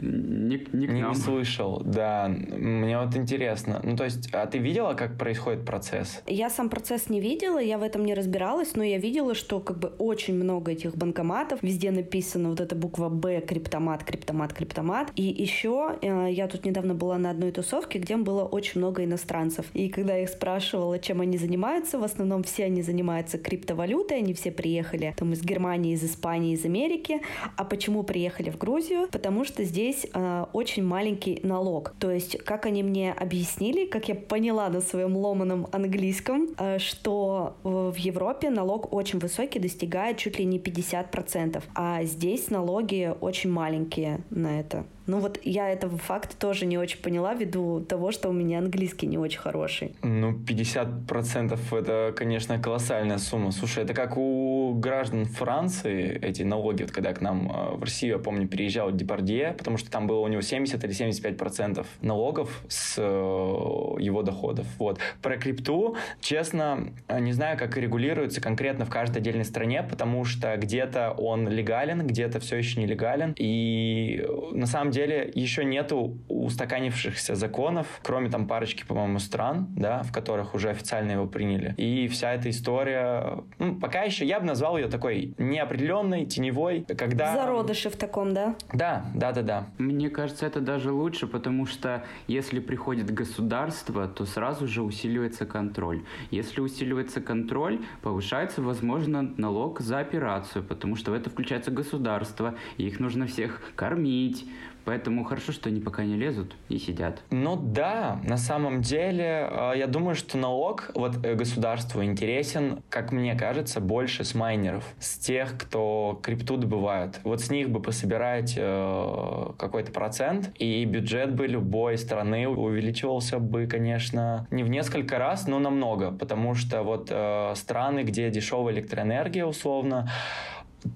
Не, не, к не, нам. не слышал, да. Мне вот интересно. Ну, то есть, а ты видела, как происходит процесс? Я сам процесс не видела, я в этом не разбиралась, но я видела, что как бы очень много этих банкоматов. Везде написано вот эта буква Б, криптомат, криптомат, криптомат. И еще э, я тут недавно была на одной тусовке, где было очень много иностранцев. И когда я их спрашивала, чем они занимаются, в основном все они занимаются криптовалютой, они все приехали там из Германии, из Испании, из Америки. А почему приехали в Грузию? Потому что здесь здесь э, очень маленький налог. То есть, как они мне объяснили, как я поняла на своем ломаном английском, э, что в Европе налог очень высокий, достигает чуть ли не 50%, а здесь налоги очень маленькие на это. Ну вот я этого факта тоже не очень поняла ввиду того, что у меня английский не очень хороший. Ну, 50% это, конечно, колоссальная сумма. Слушай, это как у граждан Франции эти налоги, вот когда к нам э, в Россию, я помню, переезжал Депардье, потому что там было у него 70 или 75 процентов налогов с э, его доходов. Вот. Про крипту, честно, не знаю, как регулируется конкретно в каждой отдельной стране, потому что где-то он легален, где-то все еще нелегален. И на самом деле еще нету устаканившихся законов, кроме там парочки, по-моему, стран, да, в которых уже официально его приняли. И вся эта история, ну, пока еще я бы назвал ее такой неопределенной, теневой, когда... Зародыши в таком, да? Да, да, да, да. Мне кажется, это даже лучше, потому что если приходит государство, то сразу же усиливается контроль. Если усиливается контроль, повышается, возможно, налог за операцию, потому что в это включается государство, и их нужно всех кормить, Поэтому хорошо, что они пока не лезут и сидят. Ну да, на самом деле, э, я думаю, что налог вот э, государству интересен, как мне кажется, больше с майнеров, с тех, кто крипту добывают. Вот с них бы пособирать э, какой-то процент, и бюджет бы любой страны увеличивался бы, конечно, не в несколько раз, но намного, потому что вот э, страны, где дешевая электроэнергия, условно,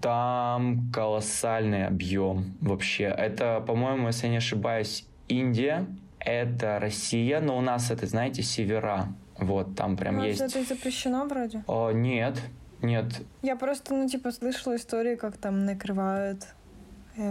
там колоссальный объем вообще. Это, по-моему, если я не ошибаюсь, Индия, это Россия, но у нас это, знаете, севера. Вот, там прям ну, есть... это запрещено вроде? О, нет, нет. Я просто, ну, типа, слышала истории, как там накрывают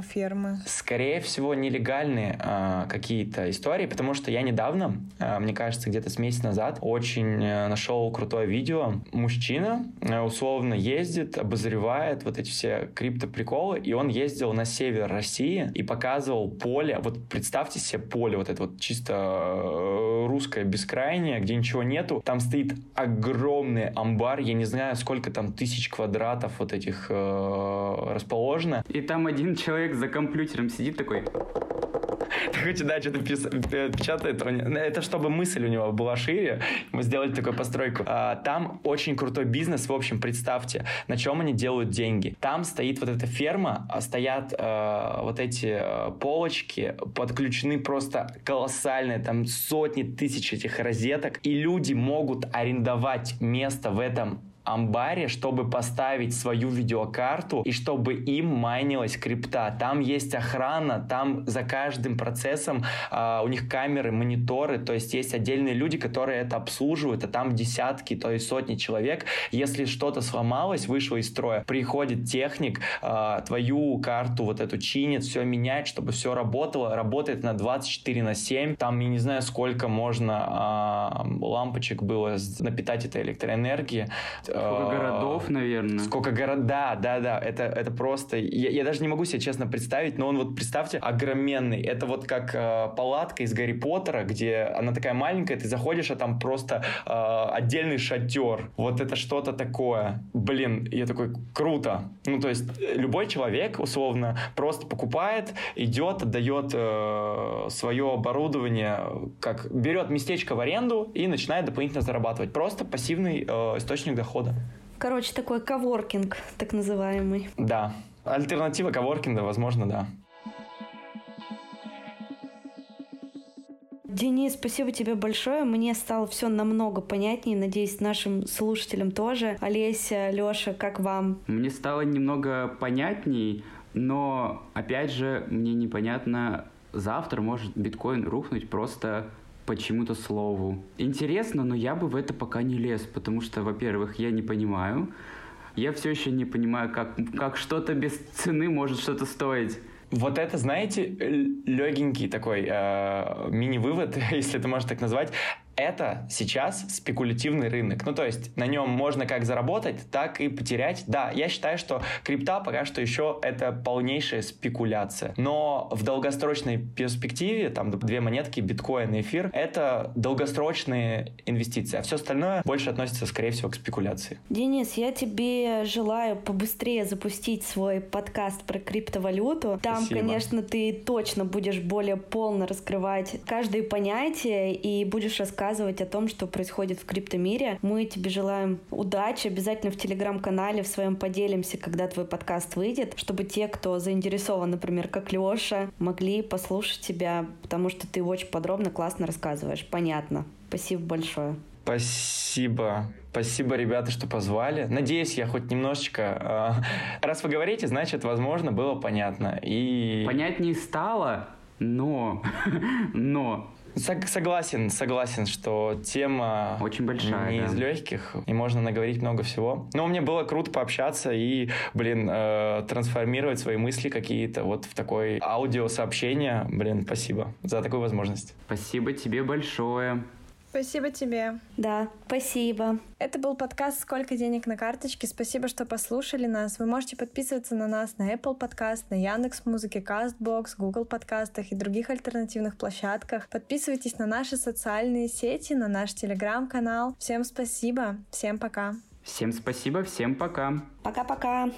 фермы? Скорее всего, нелегальные э, какие-то истории, потому что я недавно, э, мне кажется, где-то с месяца назад, очень э, нашел крутое видео. Мужчина э, условно ездит, обозревает вот эти все криптоприколы, и он ездил на север России и показывал поле. Вот представьте себе поле, вот это вот чисто э, русское бескрайнее, где ничего нету. Там стоит огромный амбар, я не знаю, сколько там тысяч квадратов вот этих э, расположено. И там один человек человек за компьютером сидит такой... Хоть да, что-то печатает. Это чтобы мысль у него была шире. Мы сделали такую постройку. А, там очень крутой бизнес. В общем, представьте, на чем они делают деньги. Там стоит вот эта ферма, а стоят э, вот эти э, полочки, подключены просто колоссальные, там сотни тысяч этих розеток. И люди могут арендовать место в этом амбаре, чтобы поставить свою видеокарту и чтобы им майнилась крипта. Там есть охрана, там за каждым процессом э, у них камеры, мониторы, то есть есть отдельные люди, которые это обслуживают, а там десятки, то есть сотни человек. Если что-то сломалось, вышло из строя, приходит техник, э, твою карту вот эту чинит, все меняет, чтобы все работало, работает на 24 на 7. Там, я не знаю, сколько можно э, лампочек было напитать этой электроэнергии Сколько э, городов, наверное. Сколько городов, да, да, да, это, это просто, я, я даже не могу себе честно представить, но он вот, представьте, огроменный, это вот как э, палатка из Гарри Поттера, где она такая маленькая, ты заходишь, а там просто э, отдельный шатер, вот это что-то такое, блин, я такой, круто, ну то есть любой человек, условно, просто покупает, идет, отдает э, свое оборудование, как берет местечко в аренду и начинает дополнительно зарабатывать, просто пассивный э, источник дохода года. Короче, такой коворкинг, так называемый. Да. Альтернатива коворкинга, возможно, да. Денис, спасибо тебе большое. Мне стало все намного понятнее. Надеюсь, нашим слушателям тоже. Олеся, Леша, как вам? Мне стало немного понятней, но опять же, мне непонятно, завтра может биткоин рухнуть просто почему-то слову. Интересно, но я бы в это пока не лез, потому что, во-первых, я не понимаю. Я все еще не понимаю, как, как что-то без цены может что-то стоить. Вот это, знаете, легенький такой э, мини-вывод, если это можно так назвать это сейчас спекулятивный рынок. Ну, то есть на нем можно как заработать, так и потерять. Да, я считаю, что крипта пока что еще это полнейшая спекуляция. Но в долгосрочной перспективе, там две монетки, биткоин и эфир, это долгосрочные инвестиции. А все остальное больше относится, скорее всего, к спекуляции. Денис, я тебе желаю побыстрее запустить свой подкаст про криптовалюту. Там, Спасибо. конечно, ты точно будешь более полно раскрывать каждое понятие и будешь рассказывать рассказывать о том, что происходит в криптомире. Мы тебе желаем удачи. Обязательно в телеграм-канале в своем поделимся, когда твой подкаст выйдет, чтобы те, кто заинтересован, например, как Леша, могли послушать тебя, потому что ты очень подробно, классно рассказываешь. Понятно. Спасибо большое. Спасибо. Спасибо, ребята, что позвали. Надеюсь, я хоть немножечко... Э, раз вы говорите, значит, возможно, было понятно. И... Понятнее стало, но... но... Согласен, согласен, что тема очень большая, не да. из легких, и можно наговорить много всего. Но мне было круто пообщаться и, блин, э, трансформировать свои мысли какие-то вот в такое аудиосообщение. Блин, спасибо за такую возможность. Спасибо тебе большое. Спасибо тебе. Да, спасибо. Это был подкаст «Сколько денег на карточке?». Спасибо, что послушали нас. Вы можете подписываться на нас на Apple Podcast, на Яндекс Музыке, Castbox, Google подкастах и других альтернативных площадках. Подписывайтесь на наши социальные сети, на наш телеграм-канал. Всем спасибо, всем пока. Всем спасибо, всем пока. Пока-пока.